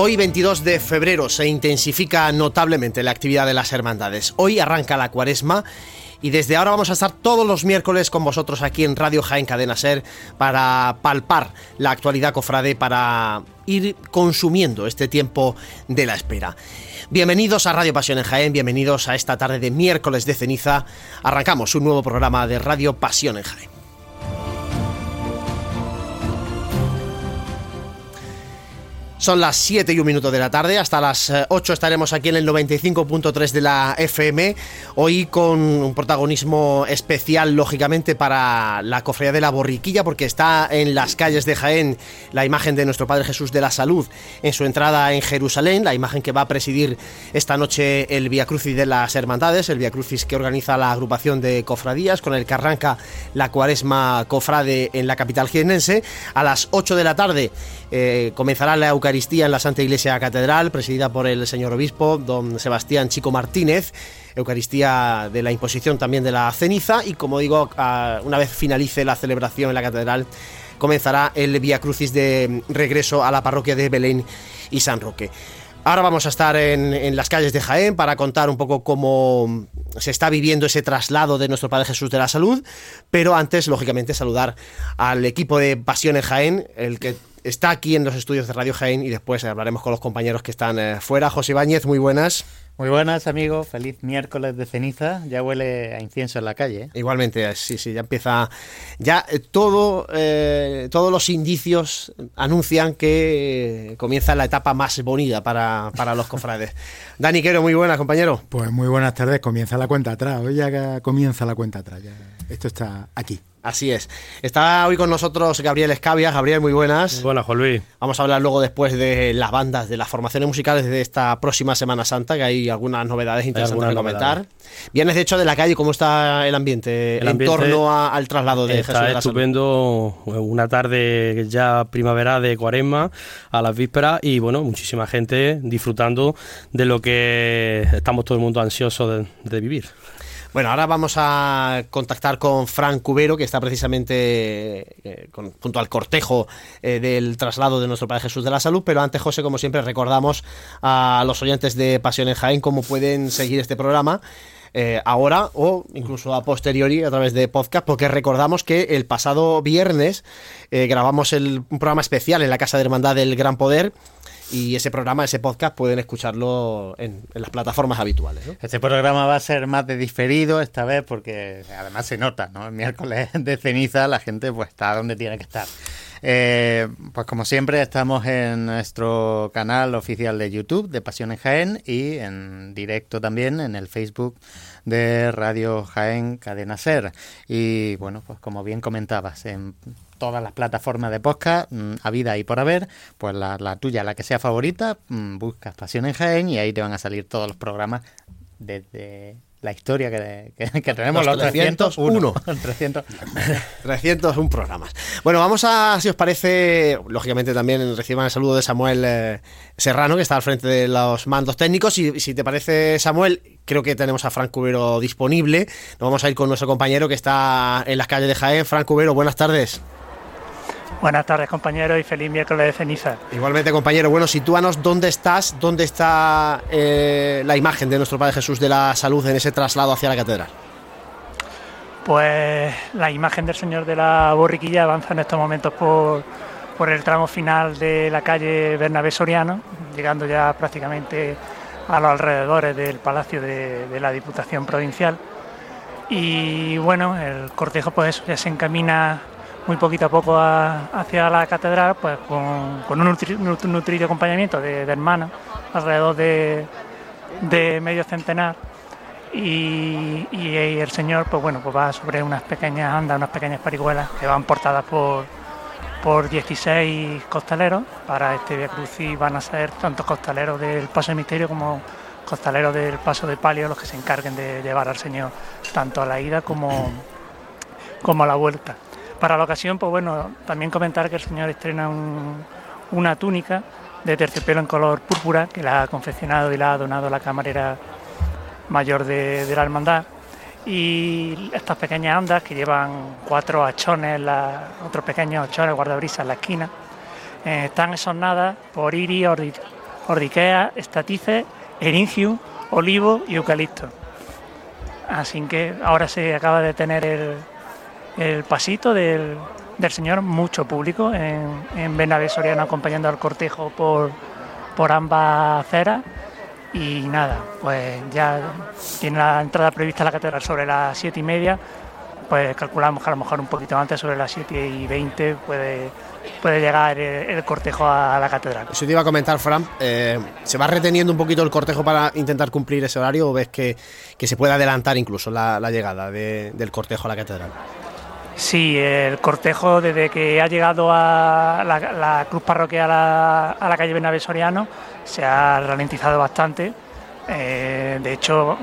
Hoy 22 de febrero se intensifica notablemente la actividad de las hermandades. Hoy arranca la cuaresma y desde ahora vamos a estar todos los miércoles con vosotros aquí en Radio Jaén Cadena Ser para palpar la actualidad cofrade, para ir consumiendo este tiempo de la espera. Bienvenidos a Radio Pasión en Jaén, bienvenidos a esta tarde de miércoles de ceniza. Arrancamos un nuevo programa de Radio Pasión en Jaén. Son las 7 y un minuto de la tarde, hasta las 8 eh, estaremos aquí en el 95.3 de la FM, hoy con un protagonismo especial, lógicamente, para la cofradía de la borriquilla, porque está en las calles de Jaén la imagen de nuestro Padre Jesús de la Salud en su entrada en Jerusalén, la imagen que va a presidir esta noche el Via Crucis de las Hermandades, el Via Crucis que organiza la agrupación de cofradías, con el que arranca la cuaresma cofrade en la capital jienense. A las 8 de la tarde eh, comenzará la Eucaristía Eucaristía en la Santa Iglesia Catedral, presidida por el señor obispo, don Sebastián Chico Martínez. Eucaristía de la imposición también de la ceniza y como digo, una vez finalice la celebración en la catedral, comenzará el Vía Crucis de regreso a la parroquia de Belén y San Roque. Ahora vamos a estar en, en, las calles de Jaén para contar un poco cómo se está viviendo ese traslado de nuestro Padre Jesús de la Salud, pero antes, lógicamente, saludar al equipo de Pasión en Jaén, el que está aquí en los estudios de Radio Jaén y después hablaremos con los compañeros que están eh, fuera. José Ibáñez, muy buenas. Muy buenas amigos, feliz miércoles de ceniza, ya huele a incienso en la calle. ¿eh? Igualmente, sí, sí, ya empieza, ya eh, todo, todos los indicios anuncian que comienza la etapa más bonita para, para los cofrades. Dani Quero, muy buenas compañero. Pues muy buenas tardes, comienza la cuenta atrás, hoy ya comienza la cuenta atrás, ya. esto está aquí. Así es. Está hoy con nosotros Gabriel Escavia. Gabriel, muy buenas. Muy buenas, Juan Luis. Vamos a hablar luego después de las bandas, de las formaciones musicales de esta próxima Semana Santa, que hay algunas novedades interesantes que comentar. Vienes, de hecho, de la calle. ¿Cómo está el ambiente, en torno al traslado de está Jesús estupendo. Una tarde ya primavera de cuaresma a las vísperas y, bueno, muchísima gente disfrutando de lo que estamos todo el mundo ansioso de vivir. Bueno, ahora vamos a contactar con Fran Cubero, que está precisamente eh, junto al cortejo eh, del traslado de nuestro Padre Jesús de la Salud. Pero antes, José, como siempre, recordamos a los oyentes de Pasión en Jaén cómo pueden seguir este programa. Eh, ahora o incluso a posteriori a través de podcast, porque recordamos que el pasado viernes grabamos el, un programa especial en la Casa de Hermandad del Gran Poder y ese programa, ese podcast, pueden escucharlo en, las plataformas habituales. Este programa va a ser más de diferido esta vez porque además se nota, ¿no? El miércoles de ceniza la gente pues está donde tiene que estar. Eh, pues como siempre estamos en nuestro canal oficial de YouTube de Pasión en Jaén y en directo también en el Facebook de Radio Jaén Cadena Ser. Y bueno, pues como bien comentabas, en todas las plataformas de podcast, mm, a vida y por haber, pues la, la tuya, la que sea favorita, mm, buscas Pasión en Jaén y ahí te van a salir todos los programas desde la historia que, que, tenemos los, 301. 300. 301 programas. Bueno, vamos a, si os parece, lógicamente también reciban el saludo de Samuel eh, Serrano, que está al frente de los mandos técnicos. Y si te parece, Samuel, creo que tenemos a Frank Cubero disponible. Nos vamos a ir con nuestro compañero que está en las calles de Jaén. Frank Cubero, buenas tardes. Buenas tardes, compañeros, y feliz miércoles de ceniza. Igualmente, compañero. Bueno, sitúanos dónde estás, dónde está eh, la imagen de nuestro Padre Jesús de la Salud en ese traslado hacia la catedral. Pues la imagen del Señor de la Borriquilla avanza en estos momentos por, por el tramo final de la calle Bernabé Soriano, llegando ya prácticamente a los alrededores del Palacio de, de la Diputación Provincial. Y bueno, el cortejo pues ya se encamina muy poquito a poco hacia la catedral, pues con, un, nutrido acompañamiento de, hermanos, alrededor de, medio centenar. Y, el Señor, pues bueno, pues va sobre unas pequeñas andas, unas pequeñas parihuelas que van portadas por, por 16 costaleros. Para este Via Crucis van a ser tantos costaleros del Paso del Misterio como costaleros del Paso de Palio los que se encarguen de llevar al Señor tanto a la ida como, como a la vuelta. Para la ocasión, pues bueno, también comentar que el señor estrena una túnica de terciopelo en color púrpura que la ha confeccionado y la ha donado la camarera mayor de, la hermandad. Y estas pequeñas andas que llevan cuatro achones, otros pequeños achones guardabrisas en la esquina, eh, están esornadas por iris ordiquea, estatice, eringium, olivo y eucalipto. Así que ahora se acaba de tener el, el pasito del, del Señor, mucho público en, en Soriano acompañando al cortejo por, por ambas aceras. Y nada, pues ya tiene la entrada prevista a la catedral sobre las siete y media, pues calculamos que a lo mejor un poquito antes, sobre las 7 y 20, puede, puede llegar el, cortejo a la catedral. Eso te iba a comentar, Fran. eh, ¿Se va reteniendo un poquito el cortejo para intentar cumplir ese horario o ves que, que se puede adelantar incluso la, llegada de- del cortejo a la catedral? Sí, el cortejo desde que ha llegado a la, cruz parroquial a, la calle Bernabé Soriano se ha ralentizado bastante. Eh, de hecho,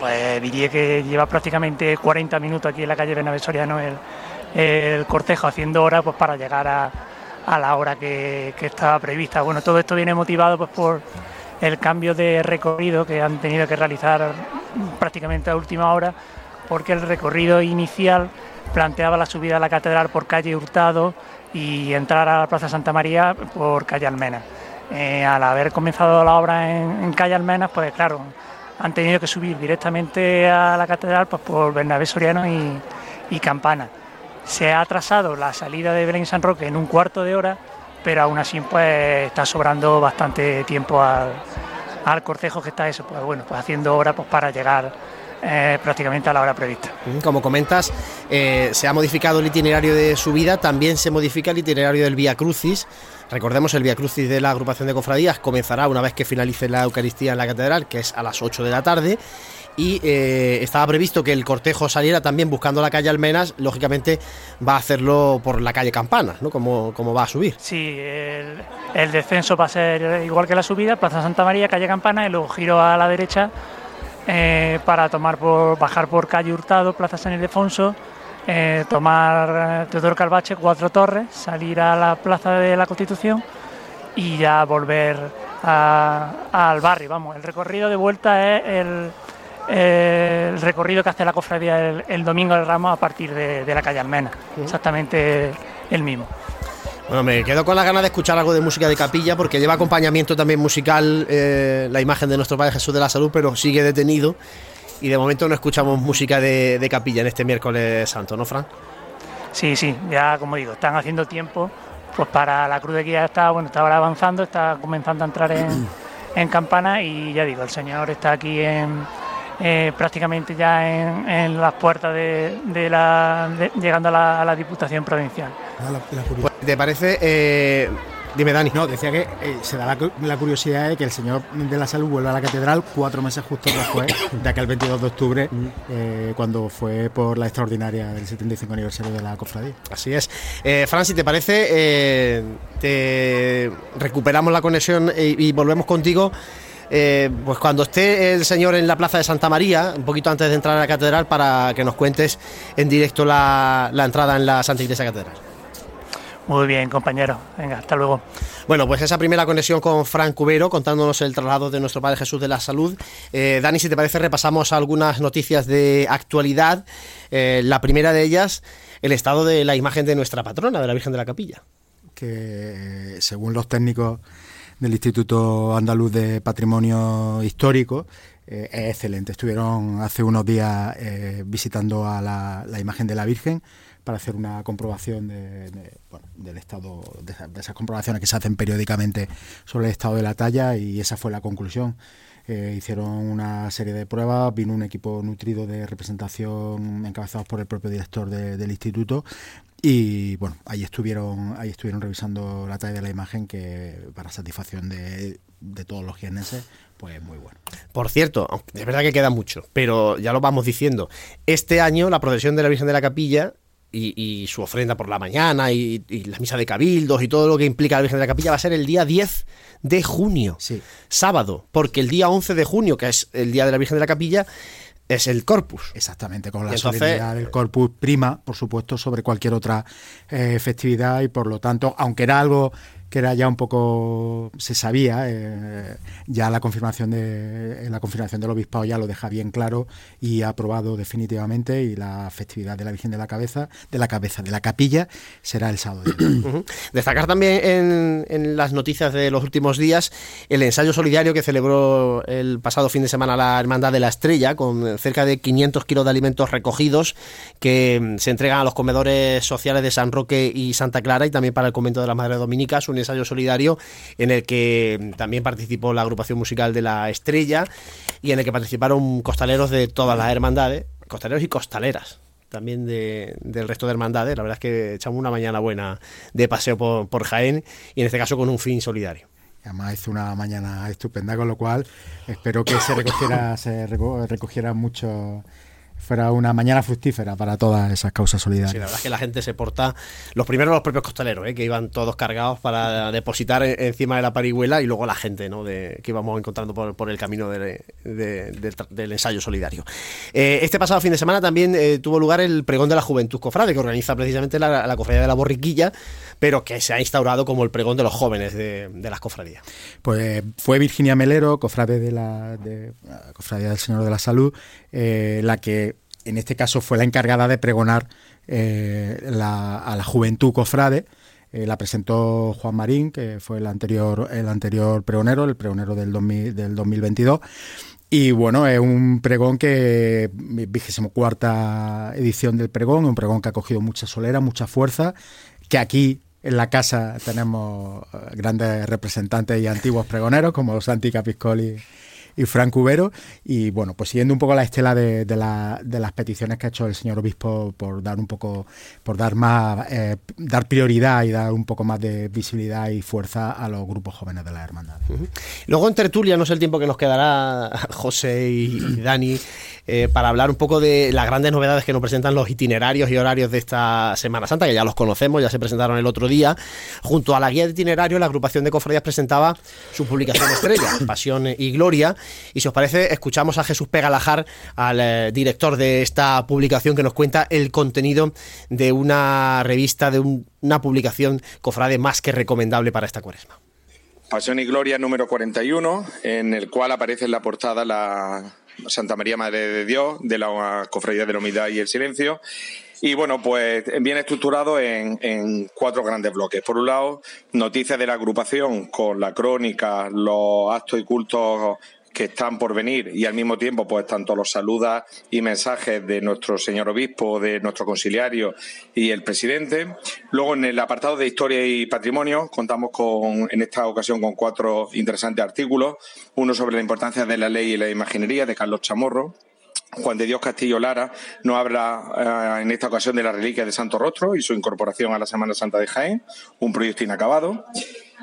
pues diría que lleva prácticamente 40 minutos aquí en la calle Bernabé Soriano el, cortejo haciendo hora pues para llegar a, a la hora que, que estaba prevista. Bueno, todo esto viene motivado pues por el cambio de recorrido que han tenido que realizar prácticamente a última hora, porque el recorrido inicial planteaba la subida a la catedral por calle Hurtado y entrar a la Plaza Santa María por calle Almena. Eh, al haber comenzado la obra en, calle Almenas, pues claro, han tenido que subir directamente a la catedral pues, por Bernabé Soriano y, y Campana. Se ha atrasado la salida de Belén San Roque en un cuarto de hora, pero aún así pues está sobrando bastante tiempo al, al cortejo que está eso, pues bueno, pues haciendo hora pues para llegar eh, prácticamente a la hora prevista. Como comentas, eh, se ha modificado el itinerario de subida, también se modifica el itinerario del Vía Crucis. Recordemos, el Vía Crucis de la agrupación de cofradías comenzará una vez que finalice la Eucaristía en la catedral, que es a las 8 de la tarde. Y eh, estaba previsto que el cortejo saliera también buscando la calle Almenas, lógicamente va a hacerlo por la calle Campana, ¿no? Como, como va a subir. Sí, el, el descenso va a ser igual que la subida, Plaza Santa María, calle Campana y luego giro a la derecha eh, para tomar por bajar por calle Hurtado, Plaza San Ildefonso, eh, tomar eh, Teodoro Calvache, Cuatro Torres, salir a la Plaza de la Constitución y ya volver a- al barrio. Vamos, el recorrido de vuelta es el, el recorrido que hace la cofradía el, el domingo del Ramos a partir de, de la calle Almena, exactamente el mismo. Bueno, me quedo con las ganas de escuchar algo de música de capilla porque lleva acompañamiento también musical eh, la imagen de nuestro Padre Jesús de la Salud, pero sigue detenido y de momento no escuchamos música de, capilla en este miércoles santo, ¿no, Fran? Sí, sí, ya como digo, están haciendo tiempo, pues para la cruz de guía está, bueno, está ahora avanzando, está comenzando a entrar en, en campana y ya digo, el señor está aquí en, eh, prácticamente ya en, en las puertas de, de la, de- llegando a la, a la Diputación Provincial. Ah, la- la curiosidad. Pues, ¿Te parece? eh, dime, Dani. No, decía que eh, se da la, cu- la curiosidad de que el Señor de la Salud vuelva a la catedral cuatro meses justo después de aquel 22 de octubre, eh, cuando fue por la extraordinaria del 75 aniversario de la cofradía. Así es. Eh, Fran, si te parece, eh, te recuperamos la conexión y, y volvemos contigo. Eh, pues cuando esté el señor en la plaza de Santa María, un poquito antes de entrar a la catedral, para que nos cuentes en directo la, la entrada en la Santa Iglesia Catedral. Muy bien, compañero. Venga, hasta luego. Bueno, pues esa primera conexión con Fran Cubero, contándonos el traslado de nuestro Padre Jesús de la Salud. Eh, Dani, si te parece, repasamos algunas noticias de actualidad. Eh, la primera de ellas, el estado de la imagen de nuestra patrona, de la Virgen de la Capilla. que según los técnicos del Instituto Andaluz de Patrimonio Histórico eh, es excelente. Estuvieron hace unos días eh, visitando a la, imagen de la Virgen para hacer una comprobación de- bueno, del estado, de, esa- de esas comprobaciones que se hacen periódicamente sobre el estado de la talla y esa fue la conclusión. Eh, hicieron una serie de pruebas, vino un equipo nutrido de representación encabezados por el propio director de- del instituto y bueno, ahí estuvieron, ahí estuvieron revisando la talla de la imagen que para satisfacción de, de todos los jienenses, pues muy bueno. Por cierto, es verdad que queda mucho, pero ya lo vamos diciendo. Este año la procesión de la Virgen de la Capilla y, y su ofrenda por la mañana y, y la misa de cabildos y todo lo que implica la Virgen de la Capilla va a ser el día 10 de junio, Sí. sábado, porque el día 11 de junio, que es el día de la Virgen de la Capilla, es el Corpus. Exactamente, con la entonces- solemnidad del Corpus prima, por supuesto, sobre cualquier otra eh, festividad y por lo tanto, aunque era algo que era ya un poco, se sabía, eh, ya la confirmación de la confirmación del obispado ya lo deja bien claro y ha aprobado definitivamente y la festividad de la Virgen de la Cabeza, de la cabeza, de la capilla, será el sábado. Destacar también en, las noticias de los últimos días el ensayo solidario que celebró el pasado fin de semana la Hermandad de la Estrella, con cerca de 500 kilos de alimentos recogidos que se entregan a los comedores sociales de San Roque y Santa Clara y también para el convento de las Madres Dominicas, ensayo solidario en el que también participó la agrupación musical de la Estrella y en el que participaron costaleros de todas las hermandades, costaleros y costaleras también de, del resto de hermandades. La verdad es que echamos una mañana buena de paseo por, por Jaén y en este caso con un fin solidario. Además hizo una mañana estupenda, con lo cual espero que se recogiera, se recogiera mucho fuera una mañana fructífera para todas esas causas solidarias. Sí, la verdad es que la gente se porta, los primeros los propios costaleros, ¿eh? que iban todos cargados para depositar encima de la parihuela y luego la gente ¿no? de, que íbamos encontrando por, el camino del ensayo solidario. Eh, este pasado fin de semana también eh, tuvo lugar el pregón de la Juventud Cofrade, que organiza precisamente la, la cofradía de la Borriquilla, pero que se ha instaurado como el pregón de los jóvenes de, las cofradías. Pues fue Virginia Melero, cofrade de la, de, la Cofradía del Señor de la Salud, la que en este caso fue la encargada de pregonar eh, a la juventud cofrade. Eh, la presentó Juan Marín, que fue el anterior, el anterior pregonero, el pregonero del, del 2022. Y bueno, es un pregón que, vigésimo cuarta edición del pregón, un pregón que ha cogido mucha solera, mucha fuerza, que aquí en la casa tenemos eh, grandes representantes y antiguos pregoneros como Santi Capiscoli y Frank Cubero. Y bueno, pues siguiendo un poco la estela de, las peticiones que ha hecho el señor obispo por dar un poco, por dar más, eh, dar prioridad y dar un poco más de visibilidad y fuerza a los grupos jóvenes de la hermandad. Luego en tertulia, no sé el tiempo que nos quedará José y Dani, eh, para hablar un poco de las grandes novedades que nos presentan los itinerarios y horarios de esta Semana Santa, que ya los conocemos, ya se presentaron el otro día. Junto a la guía de itinerarios, la agrupación de cofradías presentaba su publicación estrella, Pasión y Gloria. Y si os parece, escuchamos a Jesús Pegalajar, al eh, director de esta publicación, que nos cuenta el contenido de una revista, de una publicación cofrade más que recomendable para esta cuaresma. Pasión y Gloria número 41, en el cual aparece en la portada la, Santa María Madre de Dios, de la Cofradía de la Humildad y el Silencio. Y bueno, pues viene estructurado en, en, cuatro grandes bloques. Por un lado, noticias de la agrupación con la crónica, los actos y cultos que están por venir y al mismo tiempo pues tanto los saludas y mensajes de nuestro señor obispo, de nuestro conciliario y el presidente. Luego en el apartado de historia y patrimonio contamos con en esta ocasión con cuatro interesantes artículos, uno sobre la importancia de la ley y la imaginería de Carlos Chamorro, Juan de Dios Castillo Lara nos habla eh, en esta ocasión de la reliquia de Santo Rostro y su incorporación a la Semana Santa de Jaén, un proyecto inacabado.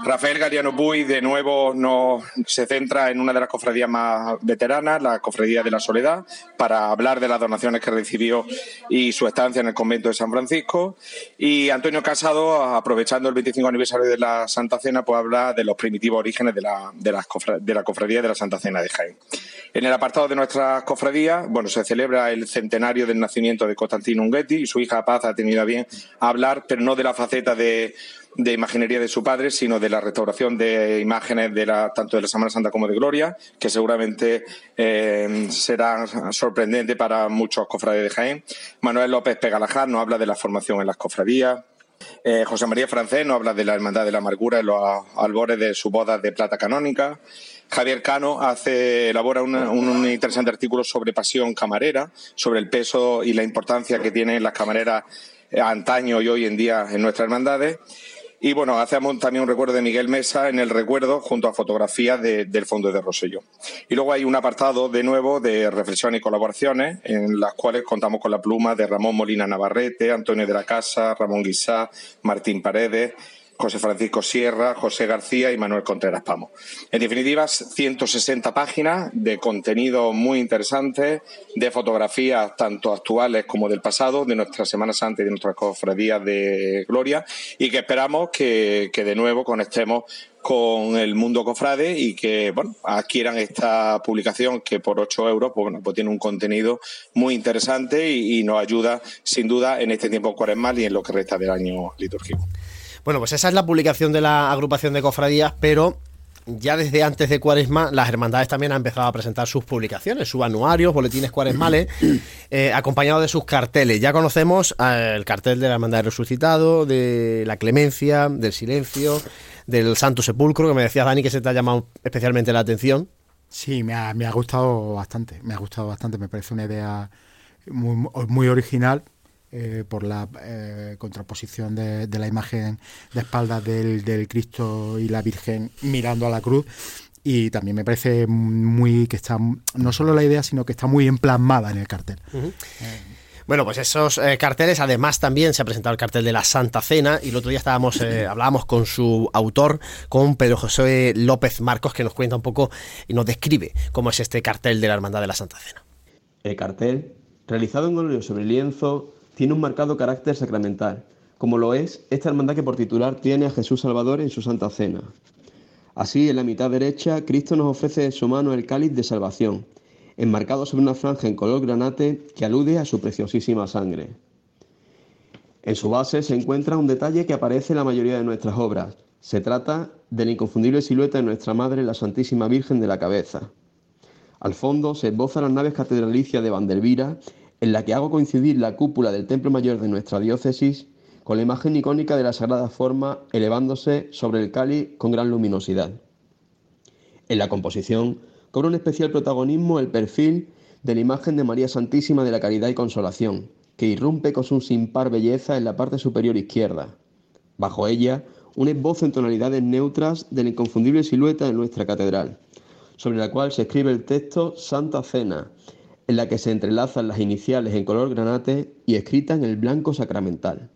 Rafael Gariano Puy de nuevo nos, se centra en una de las cofradías más veteranas, la Cofradía de la Soledad, para hablar de las donaciones que recibió y su estancia en el convento de San Francisco. Y Antonio Casado, aprovechando el 25 aniversario de la Santa Cena, pues habla de los primitivos orígenes de la, de la Cofradía de la Santa Cena de Jaén. En el apartado de nuestras cofradías, bueno, se celebra el centenario del nacimiento de Constantino Unguetti y su hija Paz ha tenido a bien hablar, pero no de la faceta de de imaginería de su padre, sino de la restauración de imágenes de la, tanto de la Semana Santa como de Gloria, que seguramente eh, será sorprendente para muchos cofrades de Jaén. Manuel López Pegalajar nos habla de la formación en las cofradías. Eh, José María Francés nos habla de la Hermandad de la Amargura en los albores de su boda de plata canónica. Javier Cano hace, elabora un interesante artículo sobre pasión camarera, sobre el peso y la importancia que tienen las camareras antaño y hoy en día en nuestras hermandades. Y bueno, hacemos también un recuerdo de Miguel Mesa en el recuerdo junto a fotografías del Fondo de Rosselló. Y luego hay un apartado de nuevo de reflexiones y colaboraciones en las cuales contamos con la pluma de Ramón Molina Navarrete, Antonio de la Casa, Ramón Guisá, Martín Paredes, José Francisco Sierra, José García y Manuel Contreras Pamo. En definitiva, 160 páginas de contenido muy interesante, de fotografías tanto actuales como del pasado, de nuestra Semana Santa y de nuestras cofradías de Gloria, y que esperamos que, de nuevo conectemos con el mundo cofrade y que bueno adquieran esta publicación que por 8 euros pues, bueno, pues tiene un contenido muy interesante y, nos ayuda sin duda en este tiempo cuaresmal y en lo que resta del año litúrgico. Bueno, pues esa es la publicación de la agrupación de cofradías, pero ya desde antes de Cuaresma, las hermandades también han empezado a presentar sus publicaciones, sus anuarios, boletines cuaresmales, eh, acompañados de sus carteles. Ya conocemos el cartel de la Hermandad del Resucitado, de la Clemencia, del Silencio, del Santo Sepulcro, que me decías, Dani, que se te ha llamado especialmente la atención. Sí, me ha, me ha gustado bastante, me ha gustado bastante, me parece una idea muy, muy original eh, por la eh, contraposición de, la imagen de espaldas del, Cristo y la Virgen mirando a la cruz. Y también me parece muy que está, no solo la idea, sino que está muy emplasmada en el cartel. Bueno, pues esos eh, carteles, además también se ha presentado el cartel de la Santa Cena y el otro día estábamos, hablábamos con su autor, con Pedro José López Marcos, que nos cuenta un poco y nos describe cómo es este cartel de la Hermandad de la Santa Cena. El cartel, realizado en óleo sobre lienzo, tiene un marcado carácter sacramental, como lo es esta hermandad que por titular tiene a Jesús Salvador en su Santa Cena. Así, en la mitad derecha, Cristo nos ofrece en su mano el cáliz de salvación, enmarcado sobre una franja en color granate que alude a su preciosísima sangre. En su base se encuentra un detalle que aparece en la mayoría de nuestras obras. Se trata de la inconfundible silueta de nuestra Madre, la Santísima Virgen de la Cabeza. Al fondo se esbozan las naves catedralicias de Vandelvira en la que hago coincidir la cúpula del Templo Mayor de nuestra diócesis con la imagen icónica de la Sagrada Forma elevándose sobre el cáliz con gran luminosidad. En la composición cobra un especial protagonismo el perfil de la imagen de María Santísima de la Caridad y Consolación, que irrumpe con su sin par belleza en la parte superior izquierda. Bajo ella, un esbozo en tonalidades neutras de la inconfundible silueta de nuestra catedral, sobre la cual se escribe el texto Santa Cena, en la que se entrelazan las iniciales en color granate y escrita en el blanco sacramental.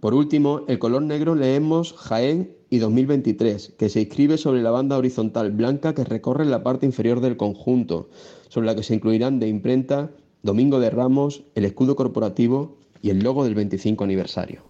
Por último, el color negro leemos Jaén y 2023, que se inscribe sobre la banda horizontal blanca que recorre la parte inferior del conjunto, sobre la que se incluirán de imprenta Domingo de Ramos, el escudo corporativo y el logo del 25 aniversario.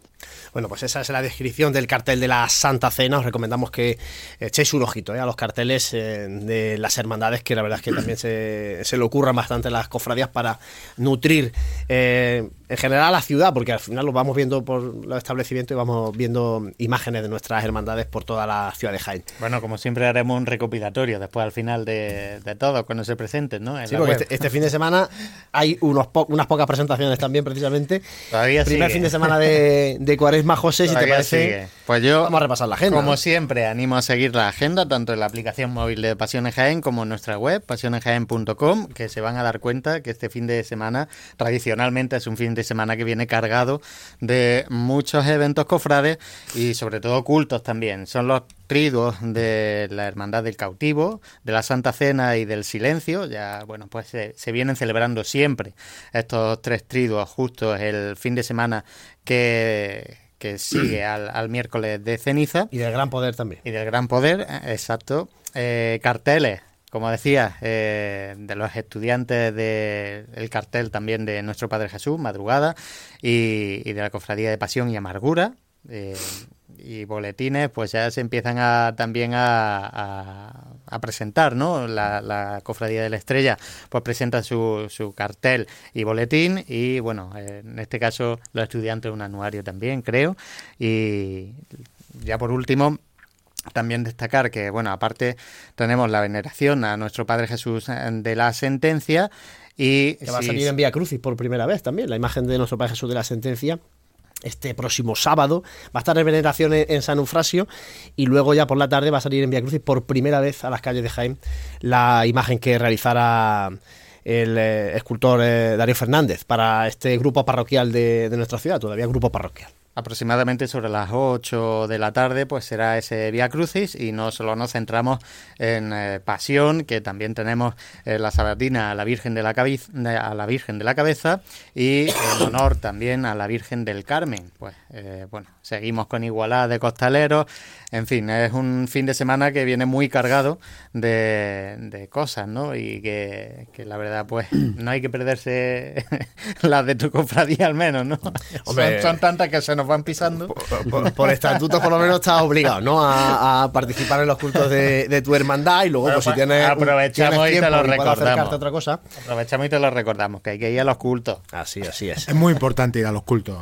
Bueno, pues esa es la descripción del cartel de la Santa Cena. Os recomendamos que echéis un ojito eh, a los carteles eh, de las hermandades, que la verdad es que también se, se le ocurran bastante las cofradías para nutrir eh, en general la ciudad, porque al final lo vamos viendo por los establecimientos y vamos viendo imágenes de nuestras hermandades por toda la ciudad de Jaén. Bueno, como siempre haremos un recopilatorio después al final de, todo, cuando se presenten, ¿no? sí, porque este, este, fin de semana hay unos unas pocas presentaciones también, precisamente. Todavía Primer fin de semana de, de Cuaresma, José, si te parece. Pues yo, vamos a repasar la agenda. Como siempre, animo a seguir la agenda, tanto en la aplicación móvil de Pasiones Jaén como en nuestra web, pasionesjaén.com, que se van a dar cuenta que este fin de semana, tradicionalmente, es un fin de semana que viene cargado de muchos eventos cofrades y sobre todo cultos también. Son los triduos de la Hermandad del Cautivo, de la Santa Cena y del Silencio. Ya, bueno, pues se, vienen celebrando siempre estos tres triduos justo el fin de semana que, que sigue al, miércoles de ceniza. Y del gran poder también. Y del gran poder, exacto. Eh, carteles como decía, eh, de los estudiantes del cartel también de Nuestro Padre Jesús, Madrugada, y, de la Cofradía de Pasión y Amargura. Eh, y boletines, pues ya se empiezan a, también a, presentar, ¿no? La, Cofradía de la Estrella, pues presenta su, su cartel y boletín, y bueno, en este caso los estudiantes un anuario también, creo. Y ya por último, también destacar que, bueno, aparte tenemos la veneración a nuestro Padre Jesús eh, de la sentencia y... Que va a salir en Vía Crucis por primera vez también, la imagen de nuestro Padre Jesús de la sentencia este próximo sábado. Va a estar en veneración en, San Eufrasio y luego ya por la tarde va a salir en Vía Crucis por primera vez a las calles de Jaén la imagen que realizara el eh, escultor eh, Darío Fernández para este grupo parroquial de nuestra ciudad, todavía grupo parroquial aproximadamente sobre las 8 de la tarde, pues será ese Vía Crucis y no solo nos centramos en eh, Pasión, que también tenemos eh, la sabatina a la Virgen de la, a la Virgen de la Cabeza y en honor también a la Virgen del Carmen. Pues eh, bueno, seguimos con Igualada de Costaleros, en fin, es un fin de semana que viene muy cargado de, cosas, ¿no? Y que, la verdad, pues no hay que perderse las de tu cofradía al menos, ¿no? son, tantas que se nos van pisando. Por, estatuto, por lo menos, estás obligado, ¿no? A, participar en los cultos de, tu hermandad y luego, pues, si tienes. Aprovechamos y te lo recordamos. Otra cosa. Aprovechamos y te lo recordamos, que hay que ir a los cultos. Así, así es. Es muy importante ir a los cultos.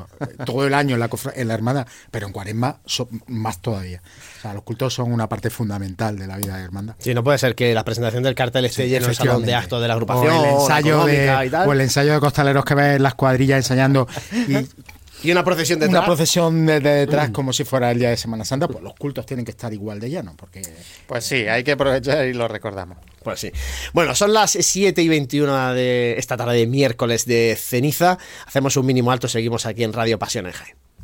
Todo el año en la, en la hermandad, pero en Cuaresma más todavía. O sea, los cultos son una parte fundamental de la vida de hermandad. Sí, no puede ser que la presentación del cartel esté lleno el salón de actos de la agrupación. O el ensayo, de, o el ensayo de costaleros que ves las cuadrillas ensayando y y una procesión detrás. Una procesión de, detrás como si fuera el día de Semana Santa, pues los cultos tienen que estar igual de llano, porque... Pues sí, hay que aprovechar y lo recordamos. Pues sí. Bueno, son las 7 y 21 de esta tarde de miércoles de ceniza. Hacemos un mínimo alto, seguimos aquí en Radio Pasión en Jaén.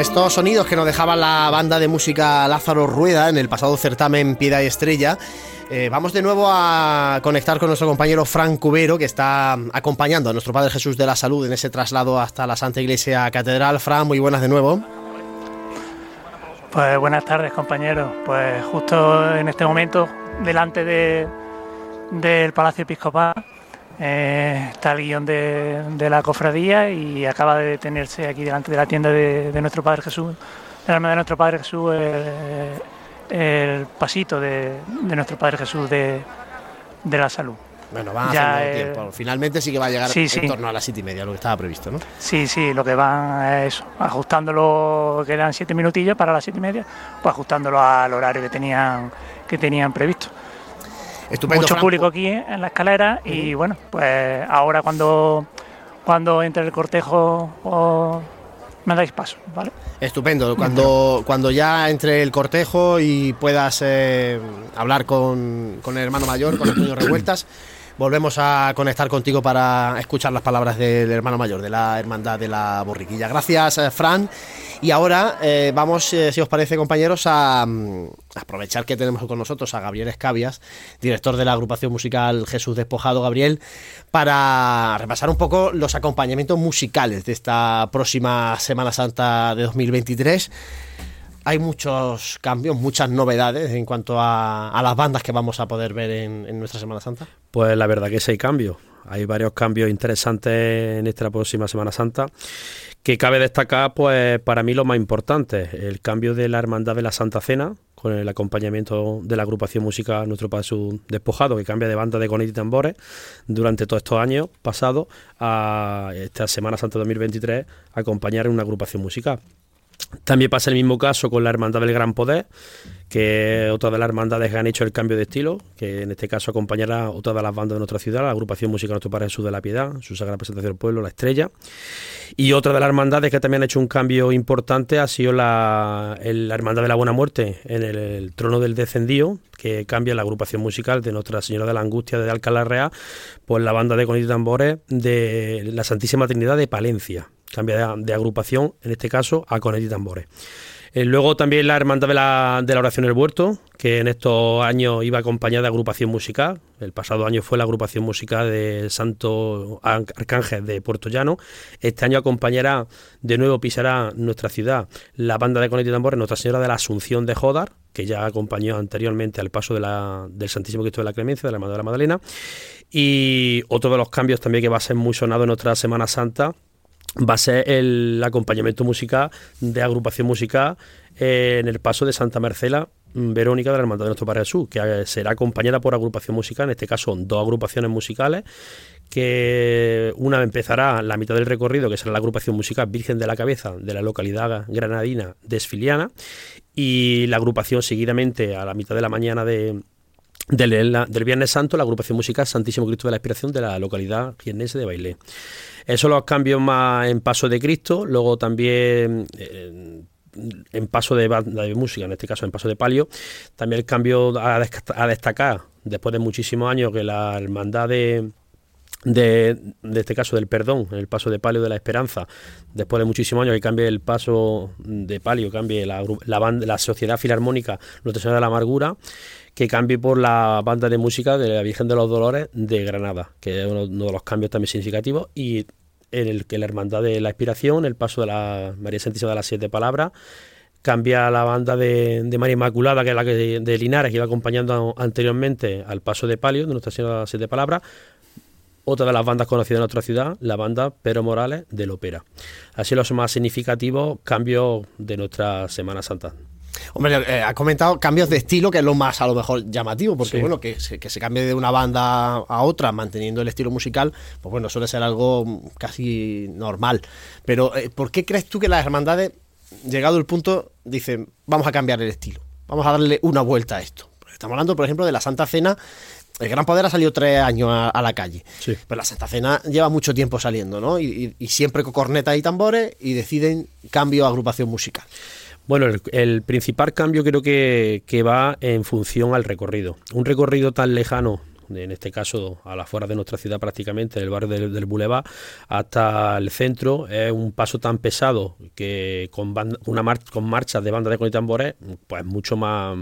Estos sonidos que nos dejaba la banda de música Lázaro Rueda en el pasado certamen Piedad y Estrella, eh, vamos de nuevo a conectar con nuestro compañero Fran Cubero, que está acompañando a nuestro Padre Jesús de la Salud en ese traslado hasta la Santa Iglesia Catedral. Fran, muy buenas de nuevo. Pues buenas tardes, compañeros. Pues justo en este momento, delante de, del Palacio Episcopal, eh, está el guion de, la cofradía y acaba de detenerse aquí delante de la tienda de, nuestro Padre Jesús, el alma de nuestro Padre Jesús, el, pasito de, nuestro Padre Jesús de, la salud. Bueno, van a el tiempo. Finalmente sí que va a llegar en torno a las siete y media, lo que estaba previsto, ¿no? Sí, sí, lo que van es eso, ajustándolo, quedan siete minutillos para las siete y media, pues ajustándolo al horario que tenían, que tenían previsto. Mucho público aquí en la escalera y bueno, pues ahora cuando, cuando entre el cortejo me dais paso, ¿vale? Estupendo, cuando, cuando ya entre el cortejo y puedas eh, hablar con, con, el hermano mayor, con Antonio Revueltas, volvemos a conectar contigo para escuchar las palabras del hermano mayor de la Hermandad de la Borriquilla. Gracias, eh, Fran. Y ahora eh, vamos, eh, si os parece, compañeros, a, mm, aprovechar que tenemos con nosotros a Gabriel Escabias, director de la agrupación musical Jesús Despojado, Gabriel, para repasar un poco los acompañamientos musicales de esta próxima Semana Santa de 2023 hay muchos cambios, muchas novedades en cuanto a, las bandas que vamos a poder ver en, nuestra Semana Santa. Pues la verdad que sí hay cambios. Hay varios cambios interesantes en esta próxima Semana Santa que cabe destacar, pues para mí lo más importante, el cambio de la Hermandad de la Santa Cena, con el acompañamiento de la agrupación musical Nuestro Padre Despojado, que cambia de banda de conet y tambores durante todos estos años pasados a esta Semana Santa 2023 acompañar en una agrupación musical. También pasa el mismo caso con la Hermandad del Gran Poder, que otra de las hermandades que han hecho el cambio de estilo, que en este caso acompañará otra de las bandas de nuestra ciudad, la agrupación musical Nuestro Padre Jesús de la Piedad, su Sagrada Presentación del Pueblo, La Estrella. Y otra de las hermandades que también ha hecho un cambio importante ha sido la, Hermandad de la Buena Muerte en el, Trono del Descendido, que cambia la agrupación musical de Nuestra Señora de la Angustia de Alcalá Real por la banda de Conito Tambores de la Santísima Trinidad de Palencia cambia de, agrupación, en este caso, a Conet Tambores. Eh, luego también la Hermandad de la, de la Oración del Huerto, que en estos años iba acompañada de agrupación musical. El pasado año fue la agrupación musical de Santo Arcángel de Puerto Llano. Este año acompañará, de nuevo pisará nuestra ciudad la banda de Conet y Tambores, Nuestra Señora de la Asunción de Jodar, que ya acompañó anteriormente al paso de la, del Santísimo Cristo de la Clemencia, de la Hermandad de la Magdalena. Y otro de los cambios también que va a ser muy sonado en nuestra Semana Santa va a ser el acompañamiento musical de agrupación musical en el paso de Santa Marcela mm, Verónica de la Hermandad de Nuestro Padre que eh, será acompañada por agrupación musical, en este caso dos agrupaciones musicales, que una empezará la mitad del recorrido, que será la agrupación musical Virgen de la Cabeza de la localidad granadina de Esfiliana, y la agrupación seguidamente a la mitad de la mañana de, del, Viernes Santo, la agrupación musical Santísimo Cristo de la Inspiración de la localidad jiennense de Bailé. Esos son los cambios más en Paso de Cristo, luego también eh, en Paso de, de, música, en este caso en Paso de Palio, también el cambio a, a destacar, después de muchísimos años, que la hermandad de, de, este caso del perdón, el paso de palio de la esperanza, después de muchísimos años que cambie el paso de palio, cambie la, la, banda, la sociedad filarmónica Nuestra Señora de la Amargura, que cambie por la banda de música de la Virgen de los Dolores de Granada, que es uno, de los cambios también significativos, y en el que la Hermandad de la Inspiración, el paso de la María Santísima de las Siete Palabras, cambia la banda de, María Inmaculada, que es la que de, Linares, que iba acompañando anteriormente al paso de palio de Nuestra Señora de las Siete Palabras, otra de las bandas conocidas en otra ciudad, la banda Pero Morales del Ópera. Así los más significativos cambios de nuestra Semana Santa. Hombre, eh, ha comentado cambios de estilo, que es lo más a lo mejor llamativo, porque bueno, que se, que se cambie de una banda a otra manteniendo el estilo musical, pues bueno, suele ser algo casi normal. Pero, eh, ¿por qué crees tú que las hermandades, llegado el punto, dicen, vamos a cambiar el estilo, vamos a darle una vuelta a esto? Estamos hablando, por ejemplo, de la Santa Cena el Gran Poder ha salido tres años a, la calle. Pero la Santa Cena lleva mucho tiempo saliendo, ¿no? Y, siempre con cornetas y tambores y deciden cambio a agrupación musical. Bueno, el, principal cambio creo que, que, va en función al recorrido. Un recorrido tan lejano en este caso a las afueras de nuestra ciudad prácticamente, del barrio del, Boulevard, hasta el centro. Es un paso tan pesado que con, una con marchas de banda de con tambores, pues mucho más,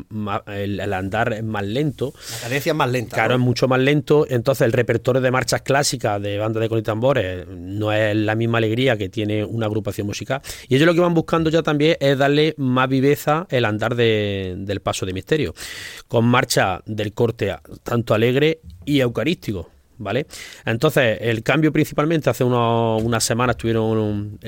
el, andar es más lento. La cadencia es más lenta. Claro, es mucho más lento. Entonces el repertorio de marchas clásicas de banda de con tambores no es la misma alegría que tiene una agrupación musical. Y ellos lo que van buscando ya también es darle más viveza el andar del paso de misterio. Con marcha del corte tanto alegre y eucarístico. ¿Vale? Entonces, el cambio principalmente hace unas semanas estuvieron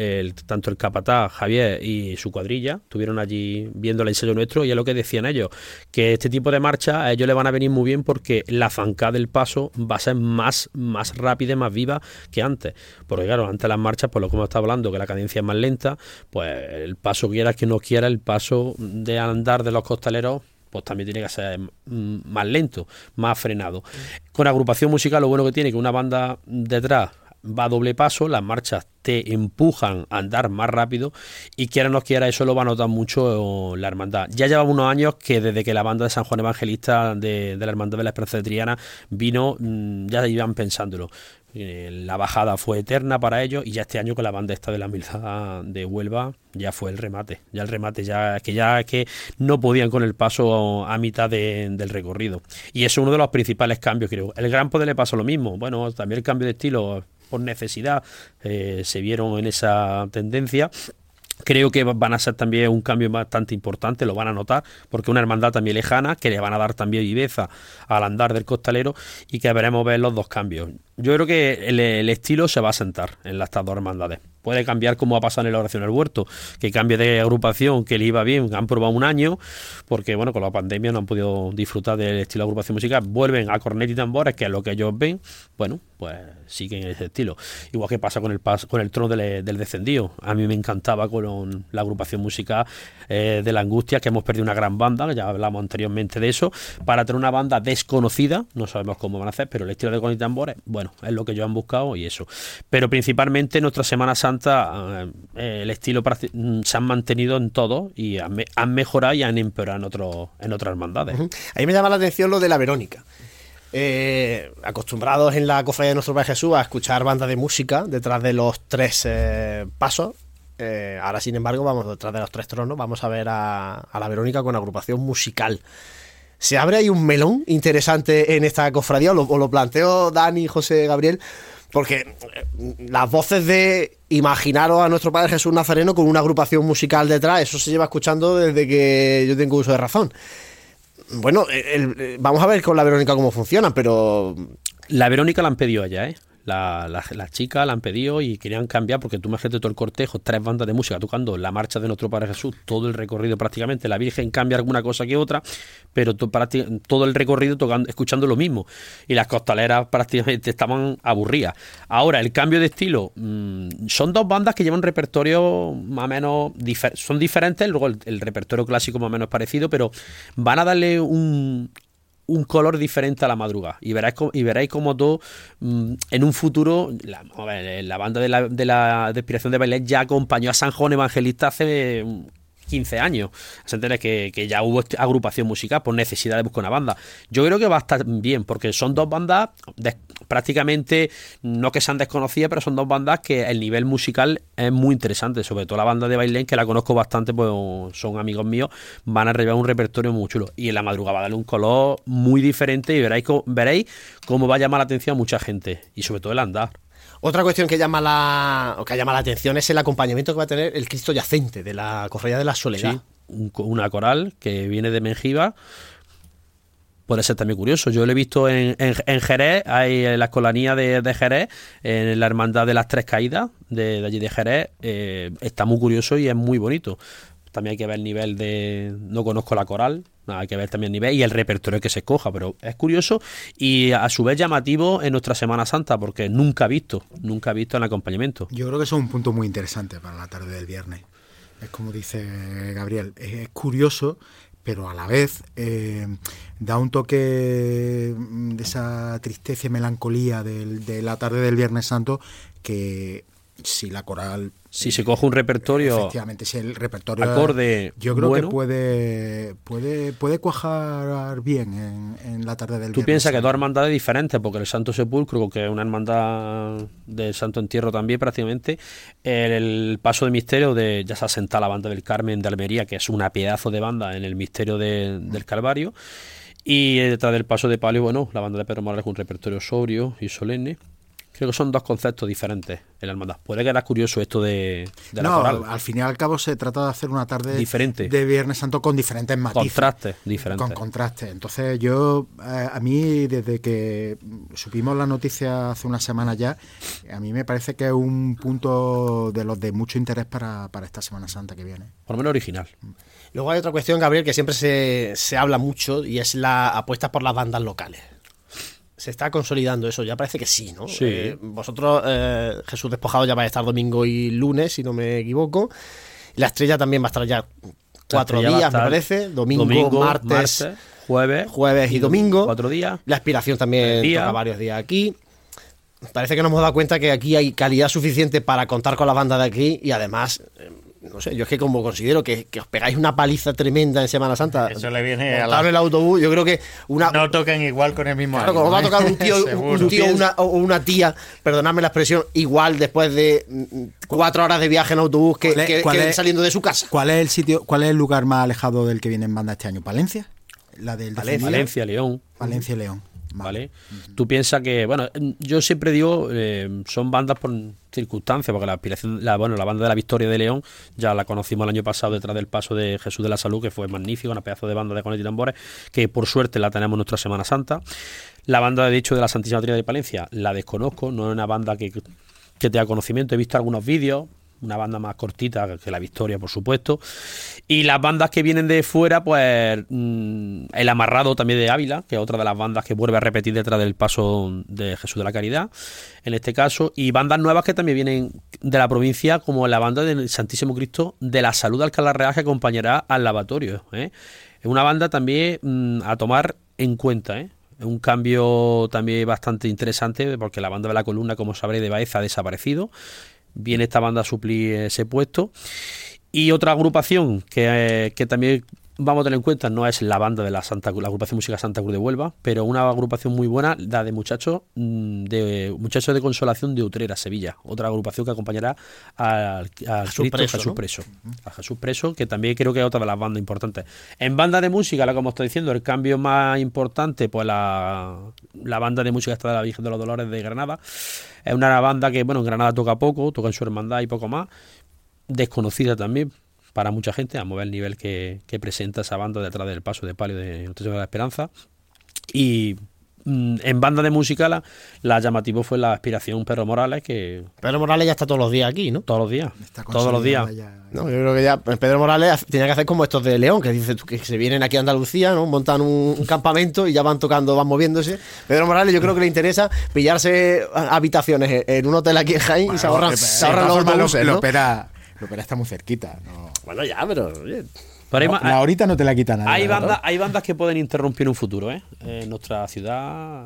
tanto el capataz Javier y su cuadrilla, estuvieron allí viendo el ensayo nuestro y es lo que decían ellos, que este tipo de marcha a ellos le van a venir muy bien porque la zancada del paso va a ser más, más rápida y más viva que antes. Porque claro, antes las marchas, por lo que hemos estado hablando, que la cadencia es más lenta, pues el paso quiera que no quiera, el paso de andar de los costaleros pues también tiene que ser mm, más lento, más frenado. Con agrupación musical lo bueno que tiene que una banda detrás va a doble paso, las marchas te empujan a andar más rápido y quiera o no quiera eso lo va a notar mucho la hermandad. Ya lleva unos años que desde que la banda de San Juan Evangelista de, la Hermandad de la Esperanza de Triana vino, mm, ya iban pensándolo. Eh, la bajada fue eterna para ellos y ya este año con la banda esta de la humildad de Huelva ya fue el remate, ya el remate, ya que ya que no podían con el paso a mitad del recorrido. Y es uno de los principales cambios, creo. El Gran Poder le pasó lo mismo, bueno, también el cambio de estilo por necesidad eh, se vieron en esa tendencia Creo que van a ser también un cambio bastante importante, lo van a notar, porque una hermandad también lejana, que le van a dar también viveza al andar del costalero y que veremos ver los dos cambios. Yo creo que el, estilo se va a sentar en las dos hermandades. Puede cambiar como ha pasado en la oración del huerto, que cambie de agrupación, que le iba bien, han probado un año, porque bueno, con la pandemia no han podido disfrutar del estilo de agrupación musical. Vuelven a cornet y tambores, que es lo que ellos ven, bueno, pues siguen ese estilo. Igual que pasa con el con el trono del, descendido. A mí me encantaba con la agrupación musical eh, de la angustia, que hemos perdido una gran banda, ya hablamos anteriormente de eso, para tener una banda desconocida, no sabemos cómo van a hacer, pero el estilo de cornet y tambores, bueno, es lo que ellos han buscado y eso. Pero principalmente nuestra Semana Santa, eh, el estilo mm, se han mantenido en todo y han, mejorado y han empeorado en, otro, en otras hermandades. Ahí me llama la atención lo de la Verónica. Eh, acostumbrados en la cofradía de nuestro Padre Jesús a escuchar bandas de música detrás de los tres eh, pasos. ahora, sin embargo, vamos detrás de los tres tronos, vamos a ver a, la Verónica con agrupación musical. ¿Se abre ahí un melón interesante en esta cofradía? O lo, o lo planteo Dani, José Gabriel, porque eh, las voces de imaginaros a nuestro Padre Jesús Nazareno con una agrupación musical detrás, eso se lleva escuchando desde que yo tengo uso de razón. Bueno, vamos a ver con la Verónica cómo funciona, pero... La Verónica la han pedido allá, ¿eh? Las chicas la han pedido y querían cambiar porque tú imagínate todo el cortejo, tres bandas de música tocando la marcha de nuestro Padre Jesús, todo el recorrido prácticamente, la Virgen cambia alguna cosa que otra, pero todo el recorrido tocando, escuchando lo mismo y las costaleras prácticamente estaban aburridas. Ahora, el cambio de estilo, mm, son dos bandas que llevan repertorio más o menos, son diferentes, luego el repertorio clásico más o menos parecido, pero van a darle un, un color diferente a la madrugada. Y veréis, y veréis como todo mm, en un futuro, la, banda de la, de la de de Bailén ya acompañó a San Juan Evangelista hace 15 años. Se entiende que, que, ya hubo agrupación musical por necesidad de buscar una banda. Yo creo que va a estar bien, porque son dos bandas prácticamente, no que sean desconocidas, pero son dos bandas que el nivel musical es muy interesante. Sobre todo la banda de Bailén, que la conozco bastante, pues son amigos míos, van a revelar un repertorio muy chulo. Y en la madrugada va a darle un color muy diferente y veréis, veréis cómo va a llamar la atención a mucha gente. Y sobre todo el andar. Otra cuestión que llama la que llama la atención es el acompañamiento que va a tener el Cristo yacente de la Cofradía de la Soledad. una coral que viene de Mengiba. Puede ser también curioso. Yo lo he visto en, en, Jerez, hay en la escolanía de, Jerez, en la Hermandad de las Tres Caídas, de, allí de Jerez. Eh, está muy curioso y es muy bonito. También hay que ver el nivel de. No conozco la coral, hay que ver también el nivel y el repertorio que se escoja, pero es curioso y a su vez llamativo en nuestra Semana Santa, porque nunca he visto, nunca he visto el acompañamiento. Yo creo que eso es un punto muy interesante para la tarde del viernes. Es como dice Gabriel, es curioso, pero a la vez eh, da un toque de esa tristeza y melancolía de la tarde del Viernes Santo que si la coral si se coge un repertorio efectivamente si el repertorio acorde yo creo que puede puede puede cuajar bien en, la tarde del tú piensas que dos hermandades diferentes porque el Santo Sepulcro que es una hermandad del Santo Entierro también prácticamente el, paso de misterio de ya se asenta la banda del Carmen de Almería que es una pedazo de banda en el misterio del Calvario y detrás del paso de palio bueno la banda de Pedro Morales con un repertorio sobrio y solemne Creo que son dos conceptos diferentes en la hermandad. Puede quedar curioso esto de, de no, al fin y al cabo se trata de hacer una tarde diferente de Viernes Santo con diferentes matices. Contrastes diferentes. Con contrastes. Entonces yo, eh, a mí desde que supimos la noticia hace una semana ya, a mí me parece que es un punto de los de mucho interés para, para esta Semana Santa que viene. Por lo menos original. Luego hay otra cuestión, Gabriel, que siempre se, se habla mucho y es la apuesta por las bandas locales se está consolidando eso, ya parece que sí, ¿no? Sí. Eh, vosotros, eh, Jesús Despojado ya va a estar domingo y lunes, si no me equivoco. La estrella también va a estar ya cuatro días, me parece. Domingo, martes, jueves, jueves y, domingo. Cuatro días. La aspiración también toca varios días aquí. Parece que nos hemos dado cuenta que aquí hay calidad suficiente para contar con la banda de aquí y además eh, no sé, yo es que como considero que, os pegáis una paliza tremenda en Semana Santa. Eso le viene a la... el autobús, yo creo que una... No toquen igual con el mismo Claro, como va a tocar un tío, un tío o una, tía, perdonadme la expresión, igual después de mm, cuatro horas de viaje en autobús que, saliendo de su casa. ¿Cuál es el sitio, cuál es el lugar más alejado del que viene en banda este año? ¿Palencia? La del Valencia, Valencia León. Valencia, León. ¿Vale? Tú piensas que, bueno, yo siempre digo, eh, son bandas por circunstancias, porque la aspiración, la, bueno, la banda de la Victoria de León ya la conocimos el año pasado detrás del paso de Jesús de la Salud, que fue magnífico, una pedazo de banda de conetas y tambores, que por suerte la tenemos en nuestra Semana Santa. La banda, de hecho, de la Santísima Trinidad de Palencia, la desconozco, no es una banda que, que tenga conocimiento, he visto algunos vídeos, una banda más cortita que la Victoria, por supuesto. Y las bandas que vienen de fuera, pues mm, El Amarrado también de Ávila, que es otra de las bandas que vuelve a repetir detrás del paso de Jesús de la Caridad, en este caso. Y bandas nuevas que también vienen de la provincia, como la banda del Santísimo Cristo de la Salud de Alcalá Real, que acompañará al lavatorio. ¿eh? Es una banda también mm, a tomar en cuenta, ¿eh? un cambio también bastante interesante porque la banda de la columna, como sabréis, de Baeza ha desaparecido viene esta banda a suplir ese puesto. Y otra agrupación que, que también vamos a tener en cuenta no es la banda de la Santa la agrupación música Santa Cruz de Huelva, pero una agrupación muy buena, la de muchachos mm, de muchachos de consolación de Utrera, Sevilla, otra agrupación que acompañará al, Jesús, preso, Jesús Preso, a Jesús Preso, que también creo que es otra de las bandas importantes. En banda de música, lo que hemos estado diciendo, el cambio más importante, pues la, la banda de música está de la Virgen de los Dolores de Granada. Es una banda que, bueno, en Granada toca poco, toca en su hermandad y poco más. Desconocida también, para mucha gente, a mover el nivel que, presenta esa banda detrás del paso de palio de Noticia de la Esperanza. Y en banda de música la, llamativo fue la aspiración Pedro Morales que Pedro Morales ya está todos los días aquí no todos los días todos los días. no, yo creo que ya Pedro Morales tenía que hacer como estos de León que dice que se vienen aquí a Andalucía no montan un, campamento y ya van tocando van moviéndose. Pedro Morales yo creo que le interesa pillarse habitaciones en un hotel aquí en Jaén y se ahorran, se ahorran los buses, ¿no? está muy cerquita bueno ya pero la ahorita no te la quita nadie. Hay, bandas, hay bandas que pueden interrumpir un futuro, ¿eh? En nuestra ciudad,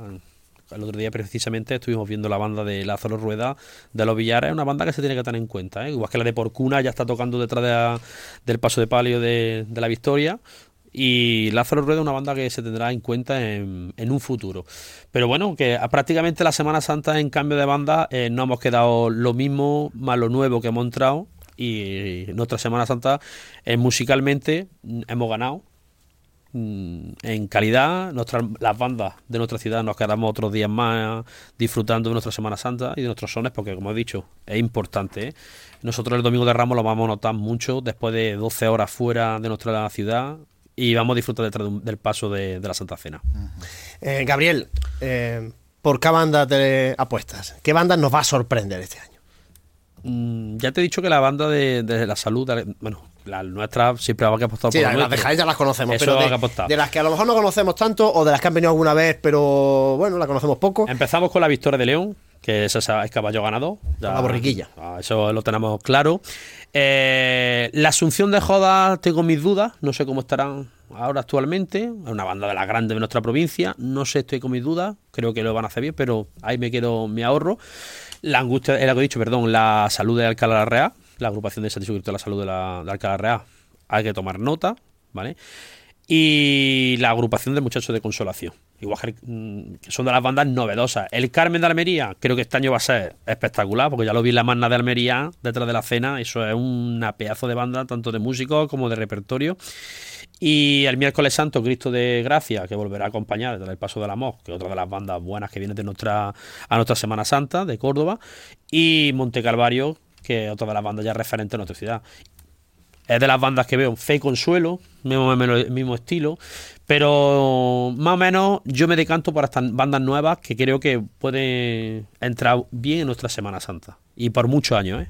el otro día precisamente estuvimos viendo la banda de Lázaro Rueda de los Villares, una banda que se tiene que tener en cuenta, ¿eh? igual que la de Porcuna ya está tocando detrás del paso de palio de, la Victoria. Y Lázaro Rueda es una banda que se tendrá en cuenta en, un futuro. Pero bueno, que prácticamente la Semana Santa en cambio de banda eh, no hemos quedado lo mismo más lo nuevo que hemos entrado y nuestra Semana Santa eh, musicalmente mm, hemos ganado mm, en calidad, nuestras, las bandas de nuestra ciudad nos quedamos otros días más disfrutando de nuestra Semana Santa y de nuestros sones, porque como he dicho, es importante. ¿eh? Nosotros el Domingo de Ramos lo vamos a notar mucho después de 12 horas fuera de nuestra ciudad y vamos a disfrutar del paso de, la Santa Cena. Eh, Gabriel, ¿por qué banda te apuestas? ¿Qué banda nos va a sorprender este año? Mm, ya te he dicho que la banda de, la salud, bueno, la nuestra siempre va que apostar sí, por las de ya las conocemos, pero de, las que a lo mejor no conocemos tanto o de las que han venido alguna vez, pero bueno, la conocemos poco. Empezamos con la victoria de León, que es, es caballo ganado. la borriquilla. Ah, eso lo tenemos claro. Eh, la Asunción de Joda, tengo mis dudas, no sé cómo estarán ahora actualmente. Es una banda de las grandes de nuestra provincia, no sé, estoy con mis dudas, creo que lo van a hacer bien, pero ahí me quedo mi ahorro. La angustia, era lo que he dicho, perdón, la salud de Alcalá Real, la agrupación de satisfacción de la salud de, la, de Alcalá Real, hay que tomar nota, ¿vale? Y la agrupación de muchachos de consolación. Igual que mm, son de las bandas novedosas. El Carmen de Almería, creo que este año va a ser espectacular, porque ya lo vi en la magna de Almería, detrás de la cena. Eso es una pedazo de banda, tanto de músicos como de repertorio. Y el miércoles santo, Cristo de Gracia, que volverá a acompañar desde el Paso del Amor, que es otra de las bandas buenas que viene de nuestra, a nuestra Semana Santa, de Córdoba. Y Monte Calvario, que es otra de las bandas ya referentes en nuestra ciudad. Es de las bandas que veo Fe y Consuelo, mismo, mismo estilo, pero más o menos yo me decanto por estas bandas nuevas que creo que pueden entrar bien en nuestra Semana Santa. Y por muchos años, ¿eh?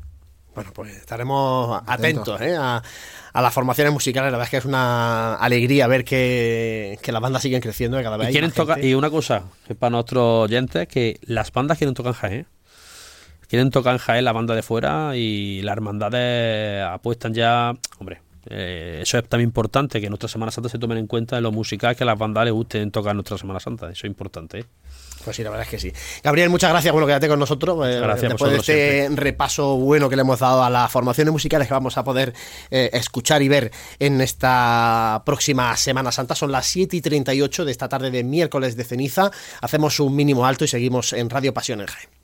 Bueno, pues estaremos atentos, ¿eh? a, las formaciones musicales. La verdad es que es una alegría ver que, las bandas siguen creciendo y cada vez y quieren tocar Y una cosa que para nuestros oyentes, que las bandas quieren tocar en Jaén. Quieren tocar en Jaén la banda de fuera y las hermandades apuestan ya... Hombre, eh, eso es también importante, que nuestra Semana Santa se tomen en cuenta en lo musical, que las bandas les gusten tocar en nuestra Semana Santa. Eso es importante. ¿eh? Pues sí, la verdad es que sí. Gabriel, muchas gracias. Bueno, quédate con nosotros. Eh, gracias después de este repaso bueno que le hemos dado a las formaciones musicales que vamos a poder eh, escuchar y ver en esta próxima Semana Santa. Son las 7 y 38 de esta tarde de miércoles de ceniza. Hacemos un mínimo alto y seguimos en Radio Pasión en Jaén.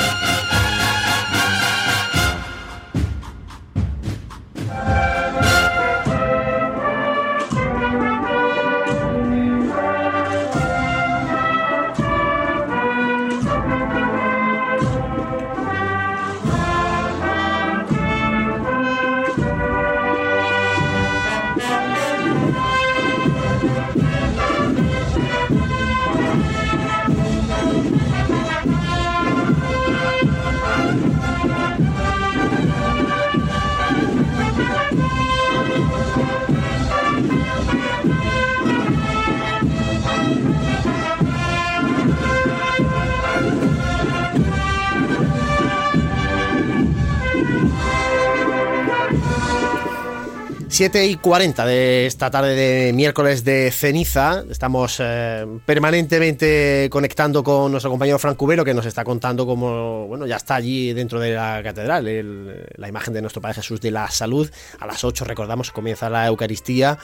7 y 40 de esta tarde de miércoles de ceniza. Estamos eh, permanentemente conectando con nuestro compañero Frank Cubero, que nos está contando cómo bueno, ya está allí dentro de la catedral, la imagen de nuestro Padre Jesús de la Salud. A las 8, recordamos, comienza la Eucaristía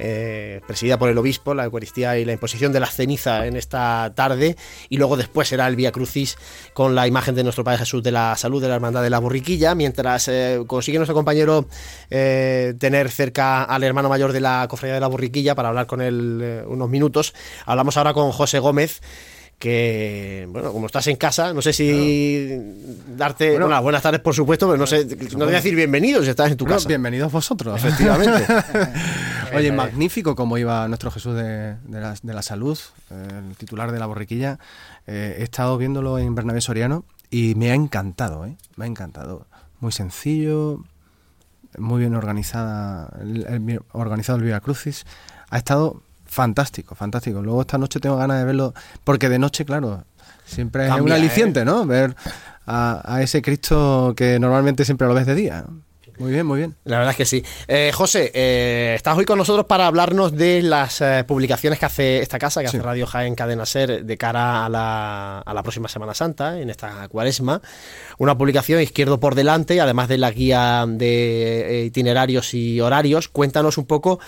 eh, presidida por el obispo, la Eucaristía y la imposición de la ceniza en esta tarde, y luego después será el Vía Crucis con la imagen de nuestro Padre Jesús de la Salud, de la Hermandad de la Borriquilla, mientras eh, consigue nuestro compañero eh, tener cerca al hermano mayor de la Cofradía de la Borriquilla para hablar con él unos minutos. Hablamos ahora con José Gómez que, bueno, como estás en casa, no sé si darte bueno, las buenas tardes, por supuesto, pero no sé, no voy a decir bienvenidos si estás en tu casa. Bienvenidos vosotros. Efectivamente. Oye, magnífico cómo iba nuestro Jesús de, la, salud, el titular de la borriquilla. Eh, he estado viéndolo en Bernabé Soriano y me ha encantado, ¿eh? Me ha encantado. Muy sencillo, muy bien organizada, organizado el Via Crucis. Ha estado fantástico, fantástico. Luego esta noche tengo ganas de verlo, porque de noche, claro, siempre es un aliciente, ¿eh? ¿no? Ver a, ese Cristo que normalmente siempre lo ves de día. Muy bien, muy bien. La verdad es que sí. Eh, José, eh, estás hoy con nosotros para hablarnos de las publicaciones que hace esta casa, que hace Radio Jaén Cadena Ser, de cara a la, a la próxima Semana Santa, en esta cuaresma. Una publicación izquierdo por delante, además de la guía de itinerarios y horarios. Cuéntanos un poco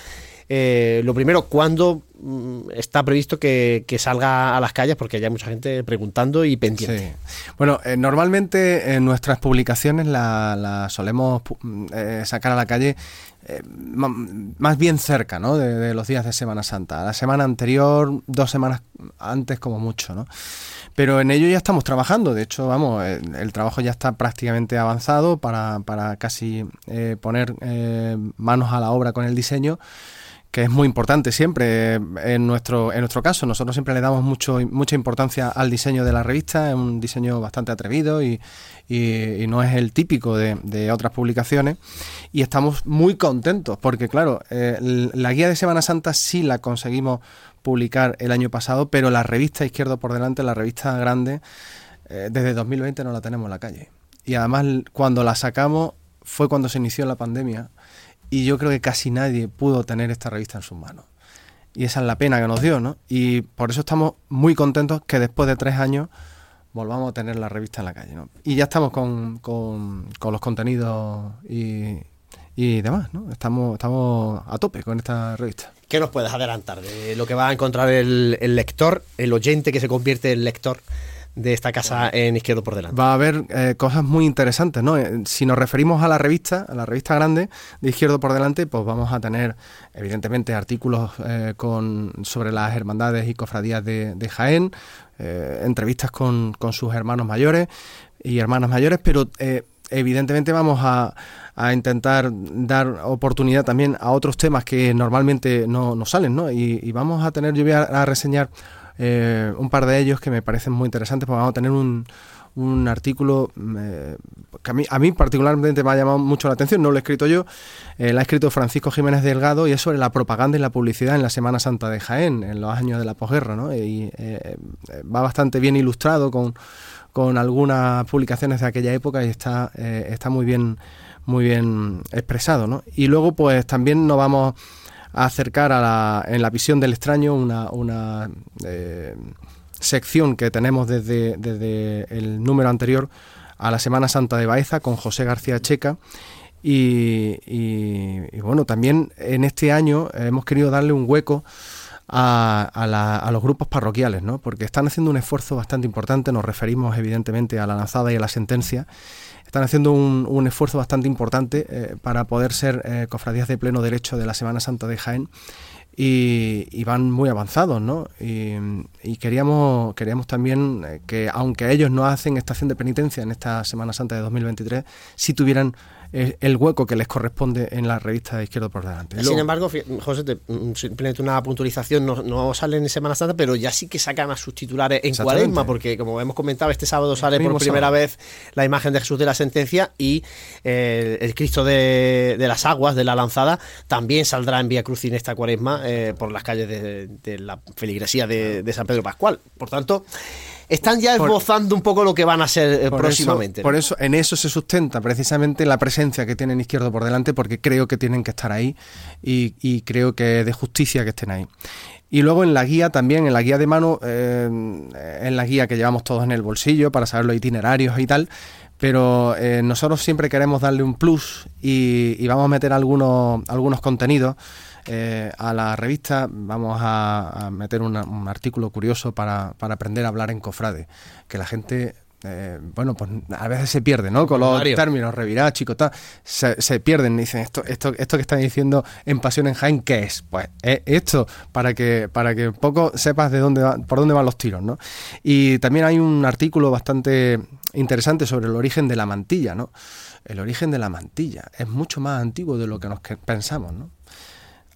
eh, lo primero, ¿cuándo mm, está previsto que, salga a las calles? Porque ya hay mucha gente preguntando y pendiente. Bueno, eh, normalmente en nuestras publicaciones las solemos mm, eh, sacar a la calle más bien cerca ¿no? De, los días de Semana Santa. La semana anterior, dos semanas antes como mucho, ¿no? Pero en ello ya estamos trabajando. De hecho, vamos, el, trabajo ya está prácticamente avanzado para, para casi poner manos a la obra con el diseño que es muy importante siempre en nuestro, en nuestro caso. Nosotros siempre le damos mucho, mucha importancia al diseño de la revista, es un diseño bastante atrevido y, no es el típico de, otras publicaciones. Y estamos muy contentos porque, claro, eh, la guía de Semana Santa sí la conseguimos publicar el año pasado, pero la revista Izquierdo por Delante, la revista grande, eh, desde 2020 no la tenemos en la calle. Y además cuando la sacamos fue cuando se inició la pandemia y yo creo que casi nadie pudo tener esta revista en sus manos. Y esa es la pena que nos dio, ¿no? Y por eso estamos muy contentos que después de tres años volvamos a tener la revista en la calle, ¿no? Y ya estamos con, con, los contenidos y, y demás, ¿no? Estamos, estamos a tope con esta revista. ¿Qué nos puedes adelantar de lo que va a encontrar el, el lector, el oyente que se convierte en lector de esta casa en Izquierdo por Delante. Va a haber eh, cosas muy interesantes, ¿no? Eh, si nos referimos a la revista, a la revista grande de Izquierdo por Delante, pues vamos a tener, evidentemente, artículos eh, con, sobre las hermandades y cofradías de, Jaén, entrevistas con, con, sus hermanos mayores y hermanas mayores, pero evidentemente vamos a, a, intentar dar oportunidad también a otros temas que normalmente no, no salen, ¿no? Y, y, vamos a tener, yo voy a reseñar eh, un par de ellos que me parecen muy interesantes, porque vamos a tener un, un artículo eh, que a mí, a mí particularmente me ha llamado mucho la atención, no lo he escrito yo, eh, lo ha escrito Francisco Jiménez Delgado y es sobre la propaganda y la publicidad en la Semana Santa de Jaén, en los años de la posguerra, ¿no? Y va bastante bien ilustrado con, con, algunas publicaciones de aquella época y está, está muy bien muy bien expresado, ¿no? Y luego pues también nos vamos acercar a la, en la visión del extraño una, una eh, sección que tenemos desde, desde el número anterior a la Semana Santa de Baeza con José García Checa. Y, y, bueno, también en este año hemos querido darle un hueco a, a, a, los grupos parroquiales, ¿no? porque están haciendo un esfuerzo bastante importante, nos referimos evidentemente a la lanzada y a la sentencia, están haciendo un, esfuerzo bastante importante eh, para poder ser eh, cofradías de pleno derecho de la Semana Santa de Jaén. Y, van muy avanzados, ¿no? Y, queríamos, queríamos también eh, que, aunque ellos no hacen estación de penitencia en esta Semana Santa de 2023, si tuvieran el hueco que les corresponde en la revista de Izquierdo por Delante. Sin embargo, José, mm, simplemente una puntualización, no, no salen en Semana Santa, pero ya sí que sacan a sus titulares en cuaresma, porque como hemos comentado, este sábado sale por primera vez la imagen de Jesús de la sentencia y eh, el Cristo de, las aguas, de la lanzada, también saldrá en Vía Cruz en esta cuaresma eh, por las calles de, la feligresía de, de San Pedro Pascual. Por tanto, están ya esbozando un poco lo que van a ser eh, próximamente. por eso, en eso se sustenta precisamente la presencia que tienen Izquierdo por delante, porque creo que tienen que estar ahí y, creo que es de justicia que estén ahí. Y luego en la guía también, en la guía de mano, eh, en la guía que llevamos todos en el bolsillo para saber los itinerarios y tal, pero eh, nosotros siempre queremos darle un plus y, vamos a meter algunos, algunos contenidos eh, a la revista vamos a, meter un artículo curioso para, para, aprender a hablar en cofrade, que la gente... Eh, bueno, pues a veces se pierde, ¿no? Con los términos, revirá, chico, se, se, pierden. Dicen, esto, esto, esto que están diciendo en Pasión en Jaén, ¿qué es? Pues es esto, para que, para que un poco sepas de dónde por dónde van los tiros, ¿no? Y también hay un artículo bastante interesante sobre el origen de la mantilla, ¿no? El origen de la mantilla es mucho más antiguo de lo que nos pensamos, ¿no?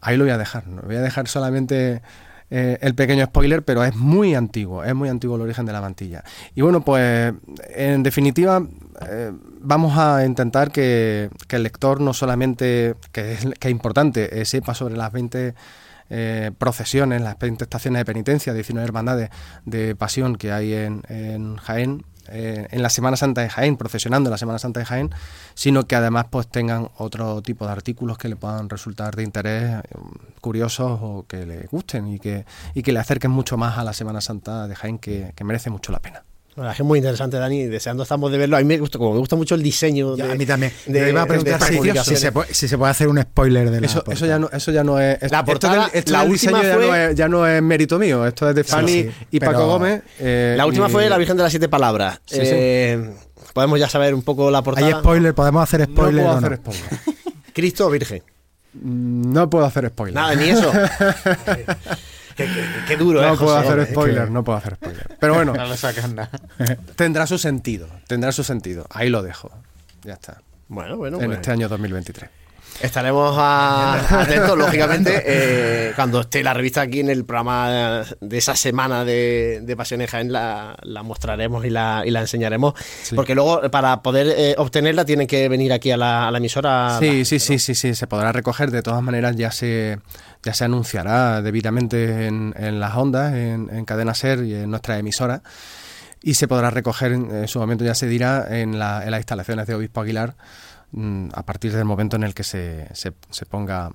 Ahí lo voy a dejar. Voy a dejar solamente eh, el pequeño spoiler, pero es muy antiguo, es muy antiguo el origen de la mantilla. Y bueno, pues en definitiva eh, vamos a intentar que, el lector no solamente, que es, importante, eh, sepa sobre las 20... procesiones, las 20 estaciones de penitencia, 19 hermandades de pasión que hay en Jaén, eh, en la Semana Santa de Jaén, procesionando en la Semana Santa de Jaén, sino que además pues tengan otro tipo de artículos que le puedan resultar de interés, eh, curiosos o que le gusten y que, y que le acerquen mucho más a la Semana Santa de Jaén, que merece mucho la pena es muy interesante, Dani. Deseando estamos de verlo. A mí me gusta, como me gusta mucho el diseño. a mí también. De, iba a preguntar si, se puede, hacer un spoiler de la eso, eso ya no, eso ya no es. La portada, la última fue, ya, no es, mérito mío. Esto es de Fanny y Paco Gómez. Eh, la última fue La Virgen de las Siete Palabras. Eh, podemos ya saber un poco la portada. Hay spoiler, podemos hacer spoiler. No puedo hacer spoiler. Cristo o Virgen. No puedo hacer spoiler. Nada, ni eso. Qué, duro, No eh, puedo hacer spoiler, no puedo hacer spoiler. Pero bueno, tendrá su sentido, tendrá su sentido. Ahí lo dejo. Ya está. Bueno, bueno. En este año 2023. Estaremos atentos, lógicamente, eh, cuando esté la revista aquí en el programa de esa semana de, de Pasiones Jaén, la, mostraremos y la, y la enseñaremos. Porque luego, para poder eh, obtenerla, tienen que venir aquí a la, emisora. Sí, sí, sí, sí, sí, se podrá recoger. De todas maneras, ya se, ya se anunciará debidamente en, las ondas, en, Cadena Ser y en nuestra emisora. Y se podrá recoger, en su momento ya se dirá, en, la, en las instalaciones de Obispo Aguilar a partir del momento en el que se, se, ponga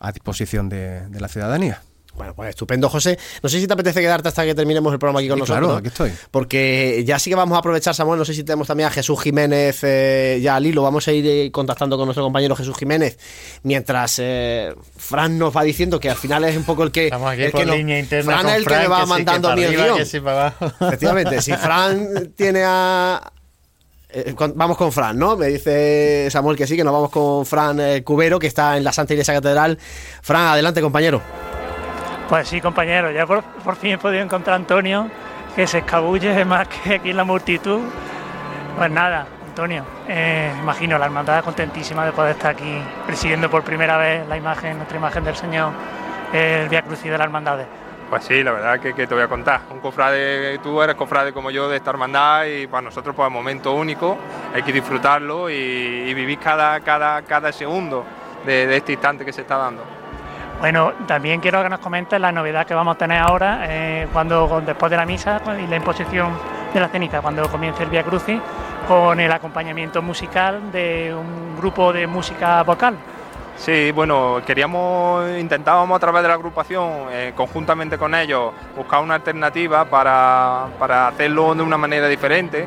a disposición de, la ciudadanía. Bueno, pues estupendo, José. No sé si te apetece quedarte hasta que terminemos el programa aquí con nosotros. Claro, aquí estoy. Porque ya sí que vamos a aprovechar, Samuel. No sé si tenemos también a Jesús Jiménez eh, ya al hilo. Vamos a ir eh, contactando con nuestro compañero Jesús Jiménez. Mientras eh, Fran nos va diciendo que al final es un poco el que. Estamos aquí el por línea interna Fran es el que me va mandando a mí el guion. Efectivamente, si Fran tiene a, eh, vamos con Fran, ¿no? Me dice Samuel que sí, que nos vamos con Fran eh, Cubero, que está en la Santa Iglesia Catedral. Fran, adelante, compañero. Pues sí, compañero, ya por, fin he podido encontrar a Antonio, que se escabulle más que aquí en la multitud. Pues nada, Antonio, eh, imagino la hermandad contentísima de poder estar aquí presidiendo por primera vez la imagen, nuestra imagen del Señor, el Via Crucis de la Hermandad. Pues sí, la verdad que, te voy a contar. Un cofrade, tú eres cofrade como yo de esta hermandad y para nosotros pues es momento único, hay que disfrutarlo y, vivir cada, cada, cada segundo de, este instante que se está dando. Bueno, también quiero que nos comentes la novedad que vamos a tener ahora, eh, cuando después de la misa y la imposición de la cénica, cuando comience el Via Crucis, con el acompañamiento musical de un grupo de música vocal. Sí, bueno, queríamos, intentábamos a través de la agrupación, eh, conjuntamente con ellos, buscar una alternativa para, hacerlo de una manera diferente,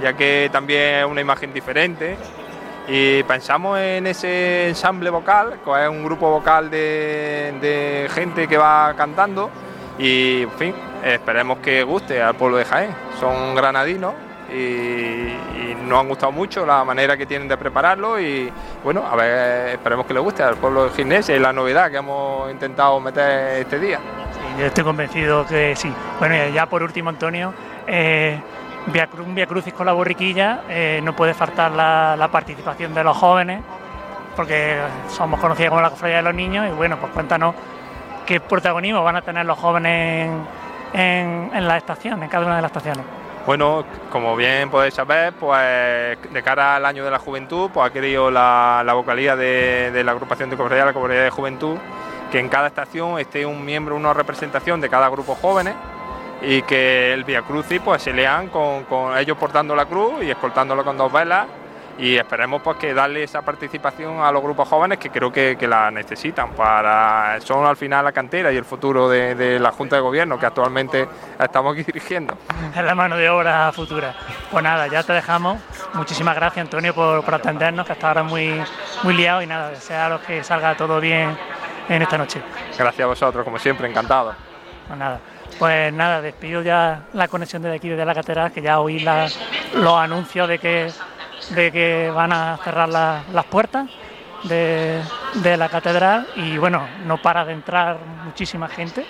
ya que también es una imagen diferente. Y pensamos en ese ensamble vocal, que es un grupo vocal de, de gente que va cantando. Y, en fin, esperemos que guste al pueblo de Jaén. Son granadinos y, nos han gustado mucho la manera que tienen de prepararlo y bueno, a ver, esperemos que le guste al pueblo de Ginés, es la novedad que hemos intentado meter este día. yo estoy convencido que sí. Bueno, y ya por último, Antonio, eh, un Via Crucis con la borriquilla, eh, no puede faltar la, participación de los jóvenes, porque somos conocidos como la cofradía de los niños y bueno, pues cuéntanos qué protagonismo van a tener los jóvenes en, las estaciones, en cada una de las estaciones. Bueno, como bien podéis saber, pues de cara al año de la juventud, pues ha querido la, vocalía de, la agrupación de cofradía, la cofradía de juventud, que en cada estación esté un miembro, una representación de cada grupo jóvenes y que el Via Crucis pues se lean con, con ellos portando la cruz y escoltándolo con dos velas y esperemos pues que darle esa participación a los grupos jóvenes que creo que, la necesitan para son al final la cantera y el futuro de, la Junta de Gobierno que actualmente estamos aquí dirigiendo. Es la mano de obra futura. Pues nada, ya te dejamos. Muchísimas gracias Antonio por, atendernos, que hasta ahora muy, muy liado y nada, desearos que salga todo bien en esta noche. Gracias a vosotros, como siempre, encantado. Pues nada. Pues nada, despido ya la conexión desde aquí, desde la catedral, que ya oí los anuncios de que de que van a cerrar las puertas de, la catedral y bueno, no para de entrar muchísima gente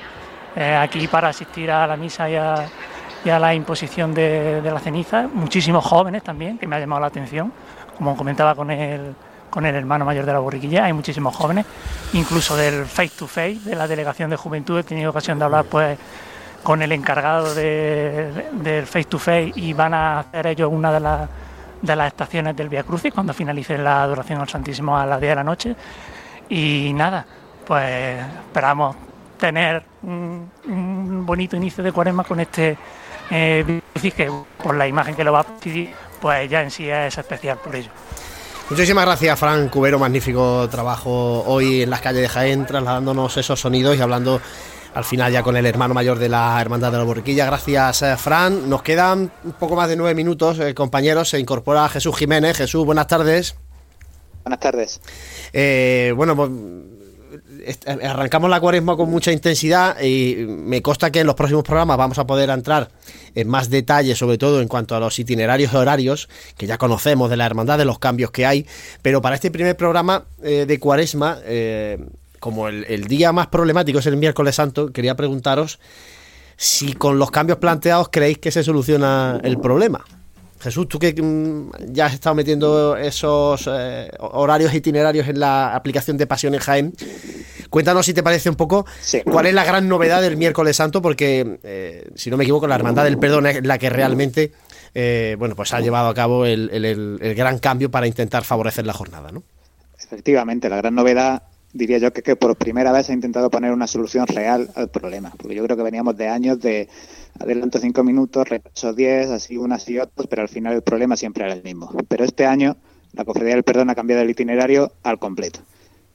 eh, aquí para asistir a la misa y a, la imposición de, la ceniza, muchísimos jóvenes también, que me ha llamado la atención, como comentaba con el, con el hermano mayor de la borriquilla, hay muchísimos jóvenes, incluso del face to face, de la delegación de juventud, he tenido ocasión de hablar pues con el encargado del face to face y van a hacer ellos una de las de las estaciones del Via Crucis cuando finalice la adoración al Santísimo a las 10 de la noche. Y nada, pues esperamos tener un, bonito inicio de cuaresma con este eh, que por la imagen que lo va a pedir, pues ya en sí es especial por ello. Muchísimas gracias, Fran Cubero. Magnífico trabajo hoy en las calles de Jaén, trasladándonos esos sonidos y hablando al final ya con el hermano mayor de la Hermandad de la Borriquilla. Gracias, eh, Fran. Nos quedan un poco más de nueve minutos, eh, compañeros. Se incorpora Jesús Jiménez. Jesús, buenas tardes. Buenas tardes. Eh, bueno, pues, arrancamos la cuaresma con mucha intensidad y me consta que en los próximos programas vamos a poder entrar en más detalle, sobre todo en cuanto a los itinerarios y horarios, que ya conocemos de la hermandad, de los cambios que hay. Pero para este primer programa de cuaresma como el, día más problemático es el miércoles santo, quería preguntaros si con los cambios planteados creéis que se soluciona el problema. Jesús, tú que mm, ya has estado metiendo esos eh, horarios itinerarios en la aplicación de Pasión en Jaén, cuéntanos si te parece un poco cuál es la gran novedad del miércoles santo, porque eh, si no me equivoco, la Hermandad del Perdón es la que realmente eh, bueno, pues ha llevado a cabo el, el gran cambio para intentar favorecer la jornada, ¿no? Efectivamente, la gran novedad diría yo que, que por primera vez ha intentado poner una solución real al problema, porque yo creo que veníamos de años de adelanto cinco minutos, repaso diez, así unas y otras, pero al final el problema siempre era el mismo. Pero este año la Cofradía del Perdón ha cambiado el itinerario al completo,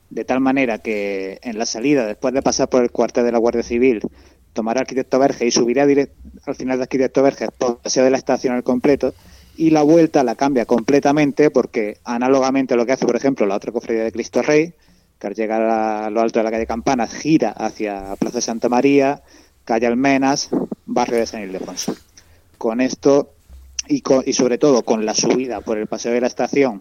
de tal manera que en la salida, después de pasar por el cuartel de la Guardia Civil, tomará Arquitecto Verge y subirá al final de Arquitecto Verge por paseo de la estación al completo, y la vuelta la cambia completamente porque análogamente a lo que hace, por ejemplo, la otra cofradía de Cristo Rey, que al llegar a lo alto de la calle Campanas gira hacia Plaza Santa María, calle Almenas, barrio de San Ildefonso. Con esto y, y sobre todo con la subida por el paseo de la estación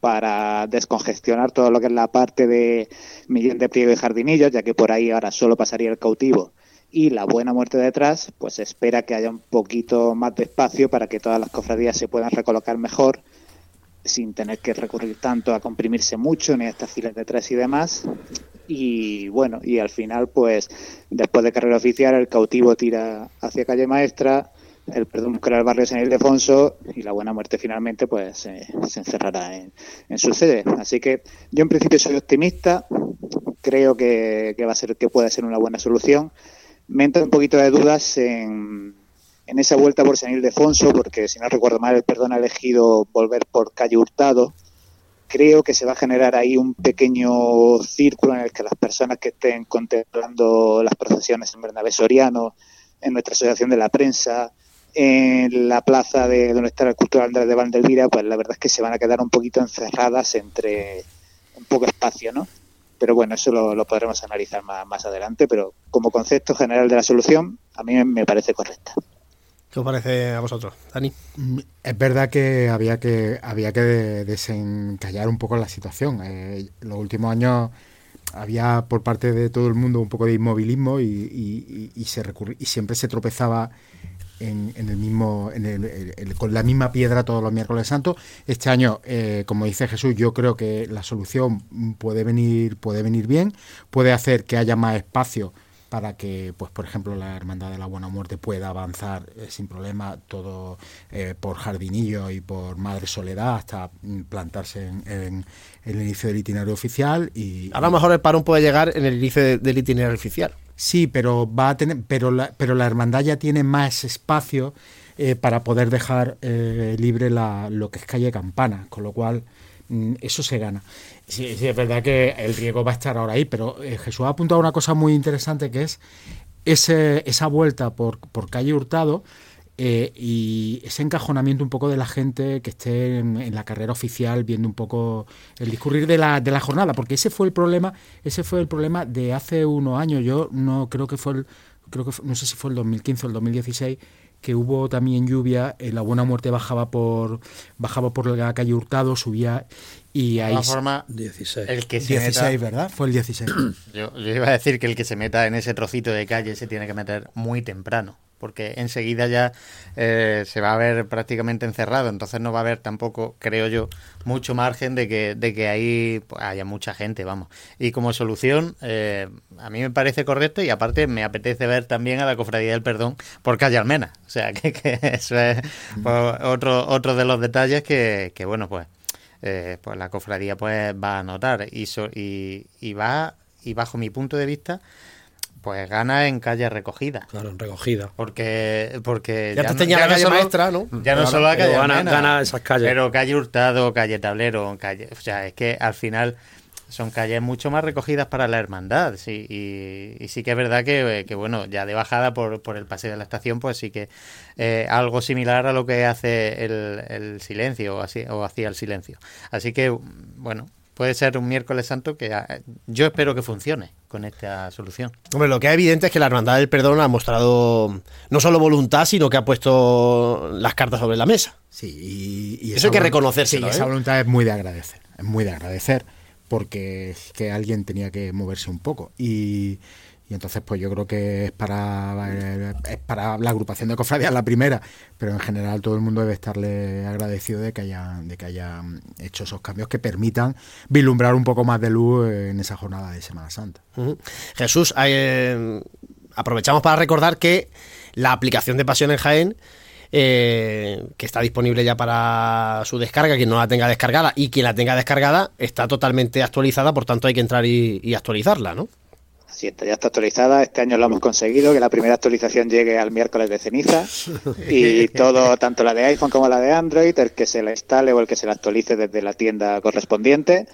para descongestionar todo lo que es la parte de Miguel de Priego y Jardinillos, ya que por ahí ahora solo pasaría el cautivo y la buena muerte detrás, pues espera que haya un poquito más de espacio para que todas las cofradías se puedan recolocar mejor sin tener que recurrir tanto a comprimirse mucho ni a estas filas de tres y demás. Y bueno, y al final, pues después de carrera oficial, el cautivo tira hacia calle maestra, el perdón buscará el barrio San Ildefonso y la buena muerte finalmente pues se encerrará en, en, su sede. Así que yo en principio soy optimista, creo que, que va a ser que puede ser una buena solución. Me entra un poquito de dudas en en esa vuelta por San Ildefonso, porque si no recuerdo mal, el perdón ha elegido volver por calle Hurtado. Creo que se va a generar ahí un pequeño círculo en el que las personas que estén contemplando las procesiones en Bernabé Soriano, en nuestra asociación de la prensa, en la plaza de donde está el cultural Andrés de Valdelvira, pues la verdad es que se van a quedar un poquito encerradas entre un poco espacio, ¿no? Pero bueno, eso lo, lo podremos analizar más, más adelante, pero como concepto general de la solución, a mí me parece correcta. ¿Qué os parece a vosotros, Dani? Mm, es verdad que había que había que desencallar un poco la situación. Eh, los últimos años había por parte de todo el mundo un poco de inmovilismo y, se y siempre se tropezaba en, el mismo con la misma piedra todos los miércoles santos. Este año, eh, como dice Jesús, yo creo que la solución puede venir puede venir bien, puede hacer que haya más espacio para que, pues por ejemplo, la Hermandad de la Buena Muerte pueda avanzar eh, sin problema todo eh, por Jardinillo y por Madre Soledad hasta mm, plantarse en, el inicio del itinerario oficial. y A lo mejor el parón puede llegar en el inicio del itinerario oficial. Sí, pero va a tener, pero la, pero la hermandad ya tiene más espacio eh, para poder dejar eh, libre la, lo que es calle Campana, con lo cual mm, eso se gana. Sí, sí, es verdad que el riego va a estar ahora ahí, pero eh, Jesús ha apuntado una cosa muy interesante que es ese, esa vuelta por, por calle Hurtado eh, y ese encajonamiento un poco de la gente que esté en, la carrera oficial viendo un poco el discurrir de la, de la jornada, porque ese fue el problema, ese fue el problema de hace unos años. Yo no creo que fue el, creo que no sé si fue el 2015 o el 2016 que hubo también lluvia, eh, la Buena Muerte bajaba por bajaba por la calle Hurtado, subía y ahí de forma 16. el que se 16, meta, ¿verdad? Fue el 16. yo, yo iba a decir que el que se meta en ese trocito de calle se tiene que meter muy temprano porque enseguida ya eh, se va a ver prácticamente encerrado, entonces no va a haber tampoco, creo yo, mucho margen de que, de que ahí pues, haya mucha gente, vamos. Y como solución, eh, a mí me parece correcto y aparte me apetece ver también a la Cofradía del Perdón por calle Almena, o sea que, que eso es pues, otro, otro de los detalles que, que bueno, pues, eh, pues la Cofradía pues va a notar y, so, y, y va, y bajo mi punto de vista, pues gana en calle recogida. Claro, en recogida. Porque, porque ya, ya, te no, ya la calle solo, maestra, ¿no? Ya no solo la calle gana, gana esas calles. Pero calle Hurtado, calle Tablero, calle. O sea, es que al final son calles mucho más recogidas para la hermandad. Sí, y, y sí que es verdad que, que, bueno, ya de bajada por, por el paseo de la estación, pues sí que eh, algo similar a lo que hace el, el silencio o, así, o hacía el silencio. Así que, bueno, puede ser un miércoles santo que yo espero que funcione con esta solución. Hombre, lo que es evidente es que la Hermandad del Perdón ha mostrado no solo voluntad, sino que ha puesto las cartas sobre la mesa. Sí, y, y eso hay que reconocerse. Sí, ¿eh? esa voluntad es muy de agradecer, es muy de agradecer, porque que alguien tenía que moverse un poco. Y, y entonces pues yo creo que es para es para la agrupación de cofradías la primera pero en general todo el mundo debe estarle agradecido de que haya de que hecho esos cambios que permitan vislumbrar un poco más de luz en esa jornada de Semana Santa. Jesús eh, aprovechamos para recordar que la aplicación de Pasión en Jaén eh, que está disponible ya para su descarga, quien no la tenga descargada y quien la tenga descargada está totalmente actualizada, por tanto hay que entrar y, y actualizarla, ¿no? Sí, está, ya está actualizada. Este año lo hemos conseguido, que la primera actualización llegue al miércoles de ceniza. Y todo, tanto la de iPhone como la de Android, el que se la instale o el que se la actualice desde la tienda correspondiente,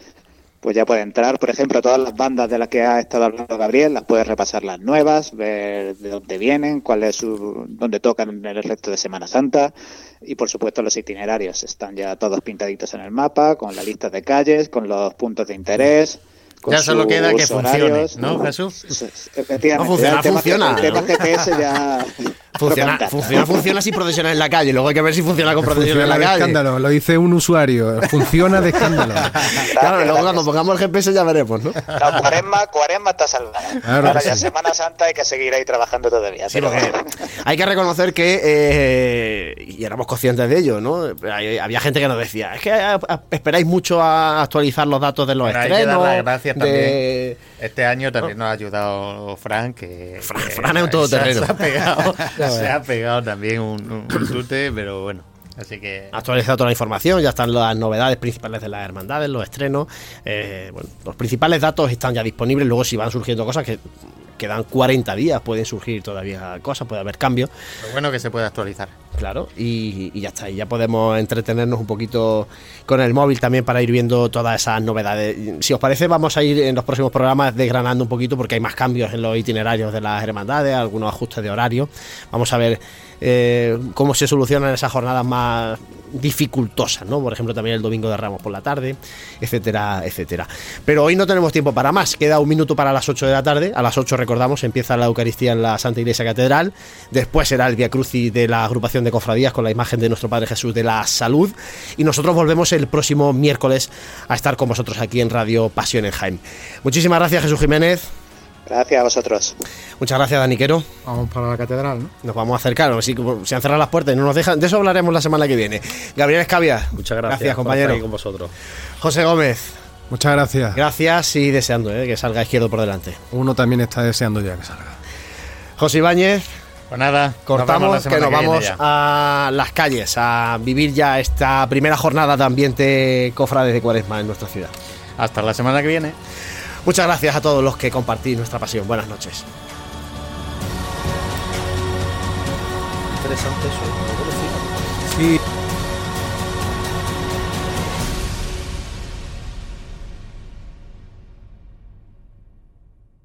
pues ya puede entrar. Por ejemplo, todas las bandas de las que ha estado hablando Gabriel, las puedes repasar las nuevas, ver de dónde vienen, cuál es su, dónde tocan en el resto de Semana Santa. Y por supuesto, los itinerarios están ya todos pintaditos en el mapa, con la lista de calles, con los puntos de interés. Ya solo queda que funcione, ¿no, Jesús? No, funciona, el tema, funciona. El tema GPS ya... Funciona, funciona, funciona si procesiona en la calle. Luego hay que ver si funciona con procesión en la de calle. escándalo, lo dice un usuario. Funciona de escándalo. claro, luego cuando pongamos el GPS ya veremos, ¿no? No, cuaresma, cuaresma está salvada. Claro, Ahora sí. ya Semana Santa hay que seguir ahí trabajando todavía. Sí, pero- porque hay que reconocer que, eh, y éramos conscientes de ello, ¿no? Hay- Había gente que nos decía, es que a- esperáis mucho a actualizar los datos de los Bueno, hay que dar estrenos. las gracias de- también. Este año también nos ha ayudado Fran, que, Fran- que Fran es un todoterreno. Se ha pegado, Ya se ves. ha pegado también un, un, un tute, pero bueno. Así que Ha actualizado toda la información, ya están las novedades principales de las hermandades, los estrenos. eh, bueno, los principales datos están ya disponibles. Luego, si van surgiendo cosas que quedan 40 días, pueden surgir todavía cosas, puede haber cambios. lo bueno que se puede actualizar. Claro, y, ya está, y ya podemos entretenernos un poquito con el móvil también para ir viendo todas esas novedades. Si os parece, vamos a ir en los próximos programas desgranando un poquito porque hay más cambios en los itinerarios de las hermandades, algunos ajustes de horario. Vamos a ver eh, cómo se solucionan esas jornadas más dificultosas, ¿no? Por ejemplo, también el domingo de Ramos por la tarde, etcétera, etcétera. Pero hoy no tenemos tiempo para más, queda un minuto para las 8 de la tarde. A las 8 recordamos, empieza la Eucaristía en la Santa Iglesia Catedral. Después será el Via Crucis de la agrupación de cofradías con la imagen de nuestro Padre Jesús de la Salud. Y nosotros volvemos el próximo miércoles a estar con vosotros aquí en Radio Pasión en Jaén. Muchísimas gracias, Jesús Jiménez. Gracias a vosotros. Muchas gracias, Daniquero. vamos para la catedral ¿no? Nos vamos a acercar, ver si se han cerrado las puertas y no nos dejan. De eso hablaremos la semana que viene. Gabriel Escavia. Muchas gracias, Gracias, por compañero. estar aquí con vosotros. José Gómez. Muchas gracias. Gracias y deseando eh, que salga izquierdo por delante. Uno también está deseando ya que salga. José Ibáñez, Pues nada, cortamos nos vemos la que nos vamos a las calles a vivir ya esta primera jornada de ambiente cofrades de cuaresma en nuestra ciudad. Hasta la semana que viene. Muchas gracias a todos los que compartís nuestra pasión. Buenas noches. Interesante.